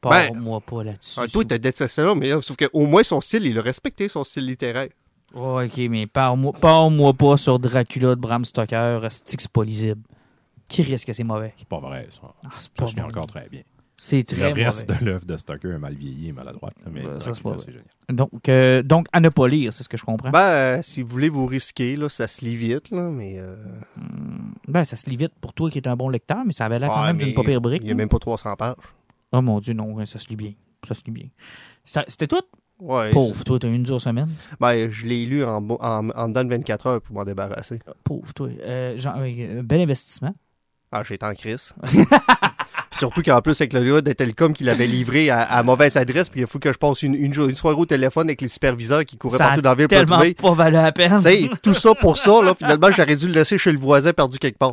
Parle-moi pas là-dessus. Ah, toi, t'as détesté ça, mais là, sauf qu'au moins son style, il a respecté son style littéraire. Oh, OK, mais parle-moi parle-moi pas sur Dracula de Bram Stoker. C'est pas lisible. Qui risque que c'est mauvais? C'est pas vrai, ça. Ah, c'est pas Ça, je l'ai bon. encore très bien. C'est très le reste mauvais. de l'œuvre de Stoker est mal vieilli et maladroite. là, Mais Ouais, ça, c'est Dracula, pas. Donc, euh, donc, à ne pas lire, c'est ce que je comprends. Ben, euh, si vous voulez vous risquer, là, ça se lit vite, là, mais... euh, Ben, ça se lit vite pour toi qui es un bon lecteur, mais ça avait l'air quand ouais, même d'une pas pire brique. Il n'y a même pas 300 pages. Oh mon Dieu, non, ouais, ça se lit bien. Ça se lit bien. Ça- C'était tout? Ouais. Pauvre toi, t'as eu une dure semaine? Ben, je l'ai lu en, en, en dedans de 24 heures pour m'en débarrasser. Pauvre toi. Euh, genre, euh, bel investissement. Ah, j'étais en crise. Surtout qu'en plus, avec le gars de Telcom qui l'avait livré à, à mauvaise adresse, puis il faut que je passe une, une, une soirée au téléphone avec les superviseurs qui couraient Ça partout dans la ville pour le tellement trouver. pas valu la peine. Tu sais, tout ça pour ça, là, finalement, j'aurais dû le laisser chez le voisin perdu quelque part.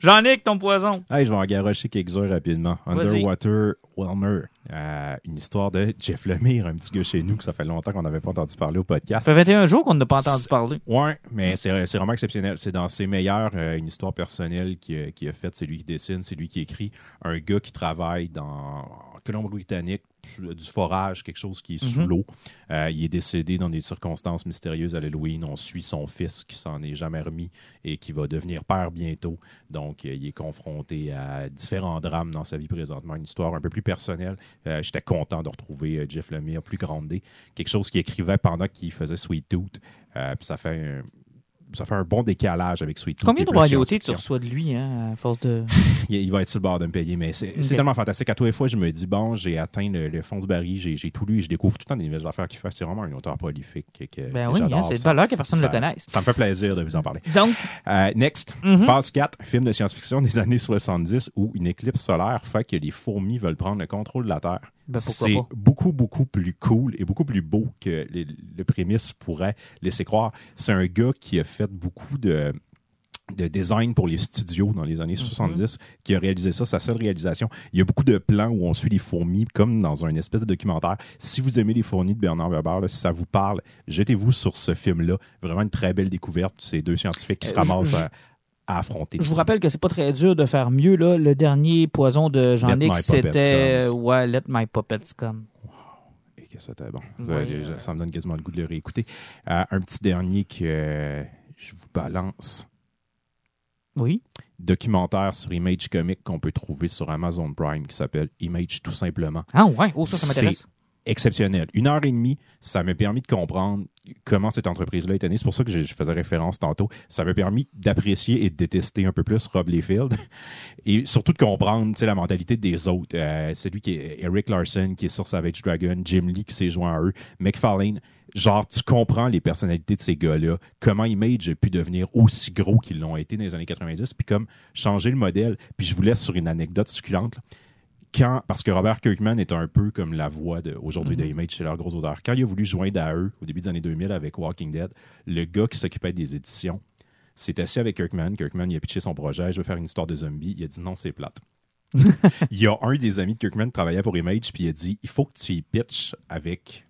Jean-Nic, ton poison. Hey, je vais en garocher quelques-uns rapidement. Vas-y. Underwater Whelmer. Euh, une histoire de Jeff Lemire, un petit gars chez nous que ça fait longtemps qu'on n'avait pas entendu parler au podcast. Ça fait 21 jours qu'on n'a pas entendu parler. Ouais, mais c'est vraiment exceptionnel. C'est dans ses meilleurs, euh, une histoire personnelle qui, a- qui a fait. C'est lui qui dessine, c'est lui qui écrit. Un gars qui travaille dans en Colombie-Britannique, du forage, quelque chose qui est sous Mhm. l'eau. Euh, il est décédé dans des circonstances mystérieuses à l'Halloween. On suit son fils qui s'en est jamais remis et qui va devenir père bientôt. Donc, euh, il est confronté à différents drames dans sa vie présentement. Une histoire un peu plus personnelle. Euh, J'étais content de retrouver Jeff Lemire plus grandé. Quelque chose qu'il écrivait pendant qu'il faisait Sweet Tooth. Puis ça fait un, ça fait un bon décalage avec Sweet. Combien de royautés tu reçois de lui, hein, à force de. Il, il va être sur le bord de me payer, mais c'est tellement fantastique. À tous les fois, je me dis, bon, j'ai atteint le, le fond du baril, j'ai tout lu, je découvre tout le temps des nouvelles affaires qu'il fait. C'est vraiment un auteur prolifique. Que, que Ben oui, hein, c'est de valeur que personne ne le connaisse. Ça me fait plaisir de vous en parler. Donc, Euh, next, Mhm. phase 4, film de science-fiction des années 70 où une éclipse solaire fait que les fourmis veulent prendre le contrôle de la Terre. Ben, C'est beaucoup, beaucoup plus cool et beaucoup plus beau que le, le prémisse pourrait laisser croire. C'est un gars qui a fait beaucoup de de design pour les studios dans les années Mhm. 70 qui a réalisé ça, sa seule réalisation. Il y a beaucoup de plans où on suit les fourmis comme dans un espèce de documentaire. Si vous aimez les fourmis de Bernard Weber, là, si ça vous parle, jetez-vous sur ce film-là. Vraiment une très belle découverte. Ces deux scientifiques qui se Euh, ramassent à, à affronter. je vous rappelle que c'est pas très dur de faire mieux. Là. Le dernier poison de Jean-Nic, c'était. Ouais, Let My Puppets Come. Et que c'était bon. Oui, Ça, euh. me donne quasiment le goût de le réécouter. Euh, un petit dernier que je vous balance. Oui. Documentaire sur Image Comic qu'on peut trouver sur Amazon Prime qui s'appelle Image tout simplement. Ah ouais, oh, ça, ça m'intéresse. Exceptionnel. Une heure et demie, ça m'a permis de comprendre comment cette entreprise-là est née. C'est pour ça que je, faisais référence tantôt. Ça m'a permis d'apprécier et de détester un peu plus Rob Liefeld et surtout de comprendre la mentalité des autres. Euh, celui qui est Eric Larson, qui est sur Savage Dragon, Jim Lee qui s'est joint à eux, McFarlane. Genre, tu comprends les personnalités de ces gars-là, comment Image a pu devenir aussi gros qu'ils l'ont été dans les années 90, puis comme changer le modèle. Puis je vous laisse sur une anecdote succulente. Quand, parce que Robert Kirkman est un peu comme la voix de, aujourd'hui de Image chez leurs gros auteurs. Quand il a voulu joindre à eux au début des années 2000 avec Walking Dead, le gars qui s'occupait des éditions s'est assis avec Kirkman. Kirkman, il a pitché son projet. Je veux faire une histoire de zombies. Il a dit non, c'est plate. il y a un des amis de Kirkman qui travaillait pour Image, puis il a dit il faut que tu y pitches avec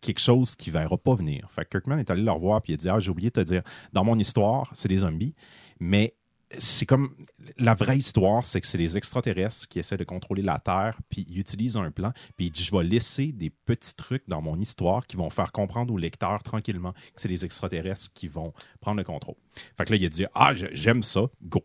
quelque chose qui ne verra pas venir. Fait que Kirkman est allé le revoir, puis il a dit ah, j'ai oublié de te dire, dans mon histoire, c'est des zombies, mais c'est comme la vraie histoire, c'est que c'est les extraterrestres qui essaient de contrôler la Terre, puis ils utilisent un plan, puis il dit je vais laisser des petits trucs dans mon histoire qui vont faire comprendre au lecteur tranquillement que c'est les extraterrestres qui vont prendre le contrôle. Fait que là, il dit ah, j'aime ça, go.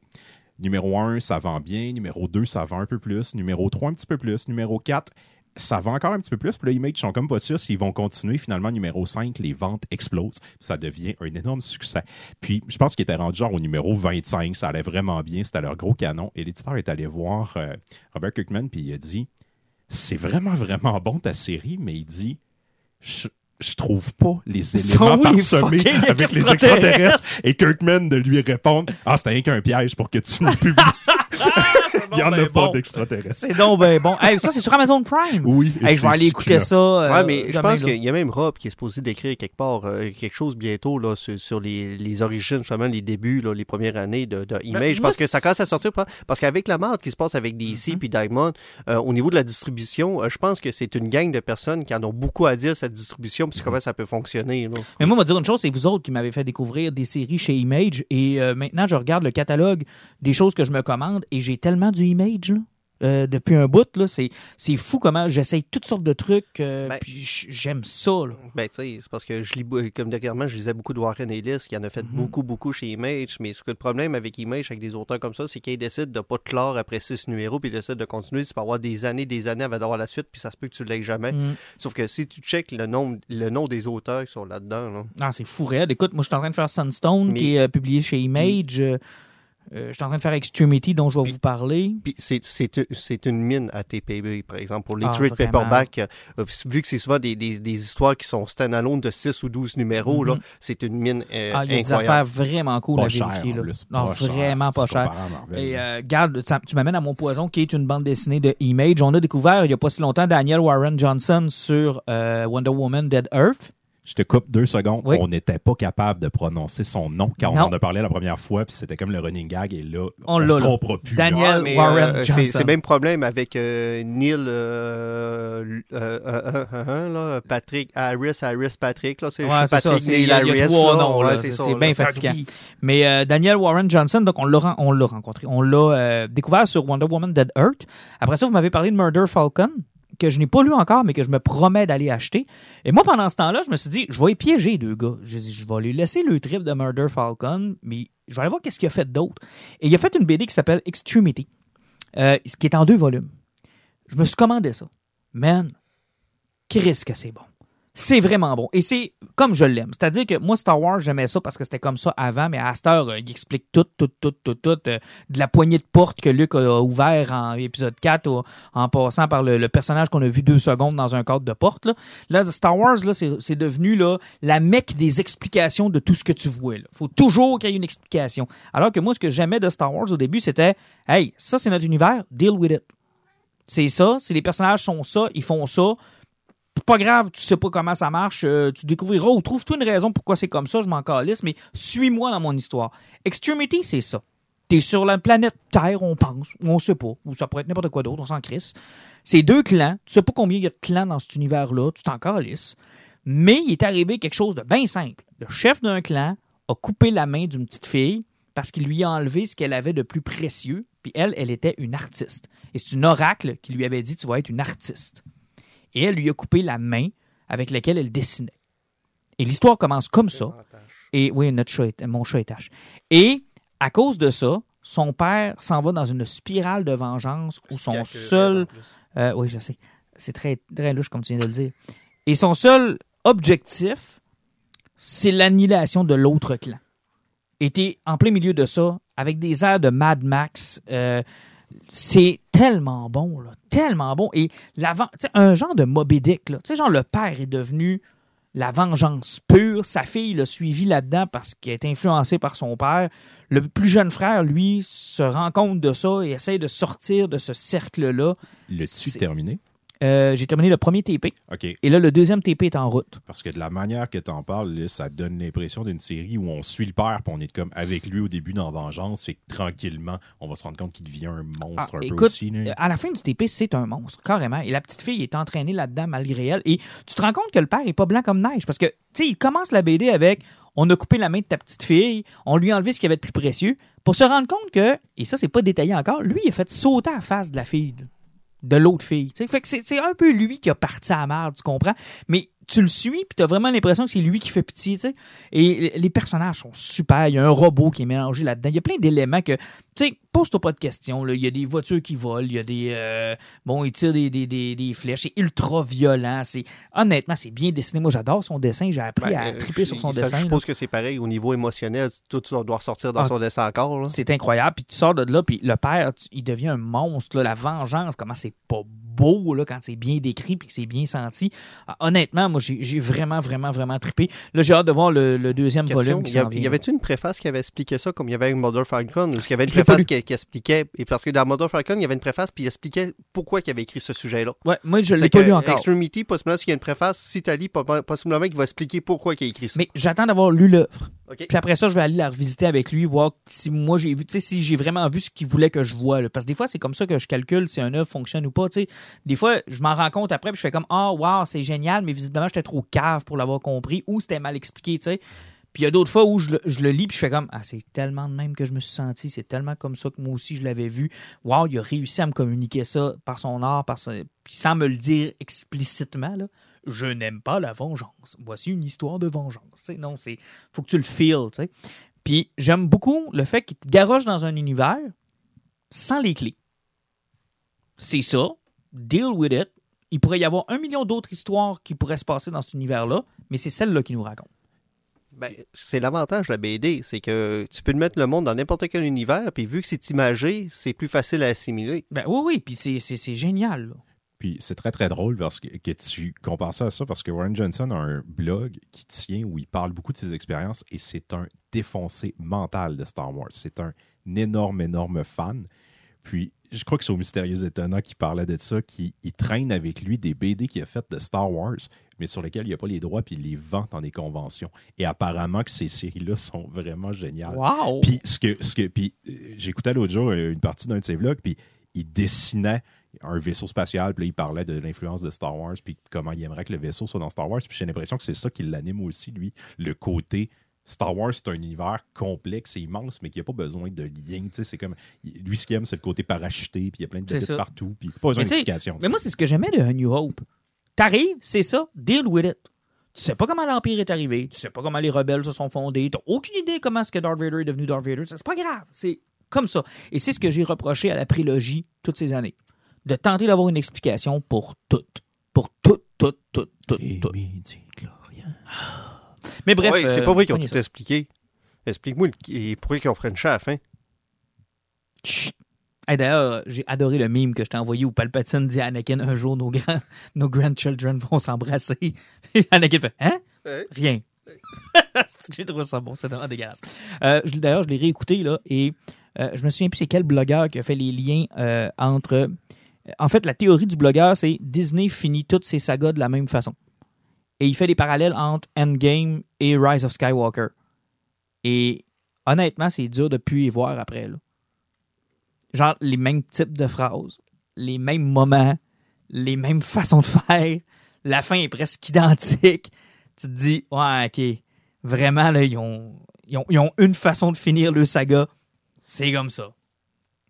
Numéro 1, ça vend bien. Numéro 2, ça vend un peu plus. Numéro 3, un petit peu plus. Numéro 4, ça vend encore un petit peu plus. Puis là, Image sont comme pas sûrs s'ils vont continuer. Finalement, numéro 5, les ventes explosent. Ça devient un énorme succès. Puis je pense qu'ils étaient rendus genre au numéro 25. Ça allait vraiment bien. C'était leur gros canon. Et l'éditeur est allé voir euh, Robert Kirkman, puis il a dit C'est vraiment, vraiment bon ta série, mais il dit Je, je trouve pas les éléments parsemés avec les extraterrestres? Et Kirkman de lui répondre Ah, c'était rien qu'un piège pour que tu le publies. Il n'y en a ben pas bon. d'extraterrestres. C'est donc ben bon. Hey, ça, c'est sur Amazon Prime. Oui. et Hey, je vais aller écouter ça. euh, Ouais, mais je pense qu'il y a même Rob qui est supposé d'écrire quelque part euh, quelque chose bientôt là, sur, sur les, les origines, justement, les débuts, là, les premières années de, de Image. moi, parce que ça commence à sortir. Parce qu'avec la merde qui se passe avec DC Mhm. puis Diamond, euh, au niveau de la distribution, euh, je pense que c'est une gang de personnes qui en ont beaucoup à dire, cette distribution, puis comment ça peut fonctionner. là. Mais moi, on va dire une chose, c'est vous autres qui m'avez fait découvrir des séries chez Image. Et euh, maintenant, je regarde le catalogue des choses que je me commande et j'ai tellement du Image, là. euh, depuis un bout, là, c'est, c'est fou comment j'essaye toutes sortes de trucs, euh, Ben- puis j'aime ça. Là. Ben, tu sais, c'est parce que je lis, comme dernièrement, je lisais beaucoup de Warren Ellis, qui en a fait Mhm. beaucoup, beaucoup chez Image. Mais ce que le problème avec Image, avec des auteurs comme ça, c'est qu'ils décident de pas te clore après six numéros, puis ils décident de continuer. Tu peux avoir des années, des années avant d'avoir la suite, puis ça se peut que tu l'aies jamais. Mm. Sauf que si tu checkes le nom, le nom des auteurs qui sont là-dedans, là, Ah, c'est fou raide. Écoute, moi, je suis en train de faire Sunstone, Mais- qui est euh, publié chez Image. Euh, je suis en train de faire Extremity, dont je vais Puis- vous parler. Puis c'est- c'est c'est une mine à TPB, par exemple. Pour les Ah, trade paperback, euh, vu que c'est souvent des, des, des histoires qui sont stand-alone de 6 ou 12 numéros, là, Mhm. c'est une mine euh, Ah, il y a des incroyable. affaires vraiment cool Pas à cher, vérifier. là. plus. Non, Pas cher, vraiment si pas cher. Et euh, garde, ça- tu m'amènes à mon poison, qui est une bande dessinée de Image. On a découvert il n'y a pas si longtemps Daniel Warren Johnson sur euh, Wonder Woman Dead Earth. Je te coupe deux secondes. Oui. On n'était pas capable de prononcer son nom quand on en a parlé la première fois, puis c'était comme le running gag, et là, On on, l'a, se là. trompera plus. Daniel- là. Ouais, mais, Warren euh, Johnson. c'est le même problème avec euh, Neil, euh, euh, euh, euh, euh, là, Patrick Harris, Harris Patrick, là, c'est Ouais, Patrick ça, Neil Harris, trois là, noms, ouais, là, c'est c'est- ça, c'est là. bien fatigant. Mais euh, Daniel Warren Johnson, donc on l'a, ren- on l'a rencontré, on l'a euh, découvert sur Wonder Woman Dead Earth. Après ça, vous m'avez parlé de Murder Falcon, que je n'ai pas lu encore, mais que je me promets d'aller acheter. Et moi, pendant ce temps-là, je me suis dit, je vais y piéger les deux gars. Je, je vais lui laisser le trip de Murder Falcon, mais je vais aller voir qu'est-ce qu'il a fait d'autre. Et il a fait une BD qui s'appelle Extremity, euh, qui est en deux volumes. Je me suis commandé ça. Man, Chris que c'est bon. C'est vraiment bon. Et c'est comme je l'aime. C'est-à-dire que moi, Star Wars, j'aimais ça parce que c'était comme ça avant, mais heure, euh, il explique tout, tout, tout, tout, tout. euh, de la poignée de porte que Luke a ouvert en épisode 4 au- en passant par le, personnage qu'on a vu deux secondes dans un cadre de porte. Là, Star Wars, là, c'est c'est devenu là, la mecque des explications de tout ce que tu vois. Il faut toujours qu'il y ait une explication. Alors que moi, ce que j'aimais de Star Wars au début, c'était Hey, ça, c'est notre univers, deal with it. C'est ça, si les personnages sont ça, ils font ça pas grave, tu sais pas comment ça marche, euh, tu découvriras ou trouve-toi une raison pourquoi c'est comme ça, je m'en calisse, mais suis-moi dans mon histoire. Extremity, c'est ça. T'es sur la planète Terre, on pense, ou on sait pas, ou ça pourrait être n'importe quoi d'autre, on s'en crisse. C'est deux clans, tu sais pas combien il y a de clans dans cet univers-là, tu t'en calisses, mais il est arrivé quelque chose de bien simple. Le chef d'un clan a coupé la main d'une petite fille parce qu'il lui a enlevé ce qu'elle avait de plus précieux, puis elle, elle était une artiste. Et c'est une oracle qui lui avait dit, tu vas être une artiste et elle lui a coupé la main avec laquelle elle dessinait. Et l'histoire commence comme ça. Et oui, notre chat est- mon chat est tâche. Et à cause de ça, son père s'en va dans une spirale de vengeance où son seul. Euh, oui, je sais. C'est très, très louche, comme tu viens de le dire. Et son seul objectif, c'est l'annihilation de l'autre clan. Et t'es en plein milieu de ça, avec des airs de Mad Max. euh, c'est tellement bon, là, tellement bon. Et l'avant, tu un genre de Moby Dick, là. Tu genre le père est devenu la vengeance pure. Sa fille l'a suivi là-dedans parce qu'elle est influencée par son père. Le plus jeune frère, lui, se rend compte de ça et essaie de sortir de ce cercle-là. Le-tu c'est- terminé? Euh, J'ai terminé le premier TP OK. et là, le deuxième TP est en route. Parce que de la manière que tu en parles, là, ça donne l'impression d'une série où on suit le père puis on est comme avec lui au début dans Vengeance, et que tranquillement, on va se rendre compte qu'il devient un monstre Ah, un peu écoute, aussi. là. Euh, À la fin du TP, c'est un monstre, carrément. Et la petite fille est entraînée là-dedans malgré elle. Et tu te rends compte que le père est pas blanc comme neige. Parce que, tu sais, il commence la BD avec on a coupé la main de ta petite fille, on lui a enlevé ce qu'il y avait de plus précieux, pour se rendre compte que, et ça, c'est pas détaillé encore, lui, il a fait sauter la face de la fille, de l'autre fille. c'est un peu lui qui a parti à la merde, tu comprends? Mais tu le suis, puis t'as vraiment l'impression que c'est lui qui fait pitié, tu sais. Et les personnages sont super. Il y a un robot qui est mélangé là-dedans. Il y a plein d'éléments que, tu sais, pose-toi pas de questions. Là. Il y a des voitures qui volent, il y a des. euh, bon, il tire des, des, des, des flèches. C'est ultra violent. C'est, honnêtement, c'est bien dessiné. Moi, j'adore son dessin. J'ai appris Ben, à euh, triper sur son ça, dessin. Je là. suppose que c'est pareil au niveau émotionnel. Tout ça doit ressortir dans Ah. son dessin encore. C'est incroyable. Puis tu sors de là, puis le père, tu- il devient un monstre. là. La vengeance, comment c'est pas beau là, quand c'est bien décrit puis que c'est bien senti. Ah, honnêtement, moi, j'ai vraiment, vraiment, vraiment trippé. Là, j'ai hâte de voir le, le deuxième Question, volume qui il y, avait-tu une préface qui avait expliqué ça comme il y avait avec Mother Falcon ou qu'il y avait une préface qui, qui expliquait et parce que dans Mother Falcon il y avait une préface puis il expliquait pourquoi il avait écrit ce sujet-là. Ouais, moi, je l'ai pas lu encore. Extremity, possiblement s'il y a une préface, si possiblement qu'il va expliquer pourquoi il a écrit ça. Mais j'attends d'avoir lu l'œuvre. Puis après ça, je vais aller la revisiter avec lui, voir si moi j'ai vu, tu sais, si j'ai vraiment vu ce qu'il voulait que je vois. là. Parce que des fois, c'est comme ça que je calcule si un œuvre fonctionne ou pas. tu sais. Des fois, je m'en rends compte après, puis je fais comme Ah, wow, c'est génial, mais visiblement, j'étais trop cave pour l'avoir compris ou c'était mal expliqué, tu sais. Puis il y a d'autres fois où je le, je le lis, puis je fais comme Ah, c'est tellement de même que je me suis senti, c'est tellement comme ça que moi aussi je l'avais vu. Wow, il a réussi à me communiquer ça par son art, par puis sans me le dire explicitement, là. Je n'aime pas la vengeance. Voici une histoire de vengeance. Non, c'est faut que tu le feels, tu sais. Puis j'aime beaucoup le fait qu'il te garoche dans un univers sans les clés. C'est ça. Deal with it. Il pourrait y avoir un million d'autres histoires qui pourraient se passer dans cet univers-là, mais c'est celle-là qui nous raconte. Ben, c'est l'avantage de la BD, c'est que tu peux te mettre le monde dans n'importe quel univers, puis vu que c'est imagé, c'est plus facile à assimiler. Ben oui, oui, puis c'est- génial. là. Puis c'est très très drôle parce que, que tu compares ça à ça parce que Warren Johnson a un blog qui tient où il parle beaucoup de ses expériences et c'est un défoncé mental de Star Wars. C'est un énorme, énorme fan. Puis je crois que c'est au Mystérieux Étonnant qui parlait de ça, qui il traîne avec lui des BD qu'il a faites de Star Wars, mais sur lesquels il n'y a pas les droits, puis il les vend dans des conventions. Et apparemment que ces séries-là sont vraiment géniales. Wow! Puis ce que, ce que, puis euh, j'écoutais l'autre jour euh, une partie d'un de ses vlogs, puis il dessinait un vaisseau spatial, puis là, il parlait de l'influence de Star Wars, puis comment il aimerait que le vaisseau soit dans Star Wars. Puis j'ai l'impression que c'est ça qui l'anime aussi, lui, le côté. Star Wars, c'est un univers complexe et immense, mais qui n'a pas besoin de lien. C'est comme. Lui, ce qu'il aime, c'est le côté parachuté, puis il y a plein de ça. partout, puis pas besoin d'explication. Mais moi, c'est ce que j'aimais de A New Hope. T'arrives, c'est ça, deal with it. Tu sais pas comment l'Empire est arrivé, tu sais pas comment les rebelles se sont fondés, t'as aucune idée comment est-ce que Darth Vader est devenu Darth Vader. C'est pas grave, c'est comme ça. Et c'est ce que j'ai reproché à la prélogie toutes ces années. De tenter d'avoir une explication pour tout. Pour tout, tout, tout, tout, tout. Mais bref. Ouais, c'est euh, pas vrai qu'ils ont tout ça. expliqué. Explique-moi pourquoi ils ont Frenché à la fin. Chut. Hey, D'ailleurs, j'ai adoré le meme que je t'ai envoyé où Palpatine dit à Anakin un jour nos grands, nos grandchildren vont s'embrasser. Et Anakin fait Hein? Rien. J'ai trouvé ça bon, c'est vraiment dégueulasse. Euh, D'ailleurs, je l'ai réécouté là, et euh, je me souviens plus c'est quel blogueur qui a fait les liens euh, entre. En fait, la théorie du blogueur, c'est Disney finit toutes ses sagas de la même façon. Et il fait des parallèles entre Endgame et Rise of Skywalker. Et honnêtement, c'est dur de plus y voir après. Genre les mêmes types de phrases, les mêmes moments, les mêmes façons de faire. La fin est presque identique. Tu te dis, ouais, ok, vraiment, ils ont, ils ont, ils ont une façon de finir le saga. C'est comme ça.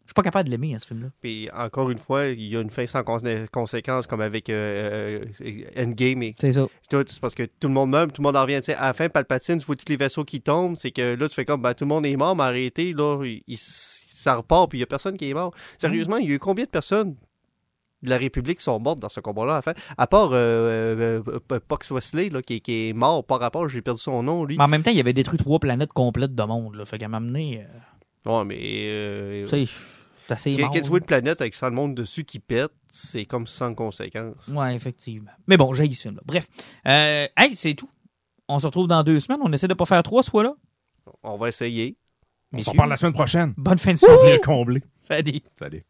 Je suis pas capable de l'aimer, hein, ce film-là. Puis encore une fois, il y a une fin sans cons- conséquence, comme avec euh, euh, Endgame et C'est ça. C'est parce que tout le monde meurt, tout le monde en revient. À la fin, Palpatine, tu vois tous les vaisseaux qui tombent. C'est que là, tu fais comme, ben, tout le monde est mort, mais arrêtez, là, il, il- ça repart, puis il y a personne qui est mort. Sérieusement, il y a eu combien de personnes de la République qui sont mortes dans ce combat-là, à? À part euh, euh, euh, Pox Wesley, là, qui, qui est mort par rapport, j'ai perdu son nom, lui. Mais en même temps, il avait détruit trois planètes complètes de monde. Là. Fait qu'à m'amener, Ouais, mais. Assez Quand tu vois une planète avec sans le monde dessus qui pète, c'est comme sans conséquence. Ouais, effectivement. Mais bon, j'ai ce film-là. Bref. Euh, hey, c'est tout. On se retrouve dans deux semaines. On essaie de pas faire trois ce fois-là. On va essayer. On s'en parle la semaine prochaine. Bonne fin de On semaine. vient combler. Salut. Salut.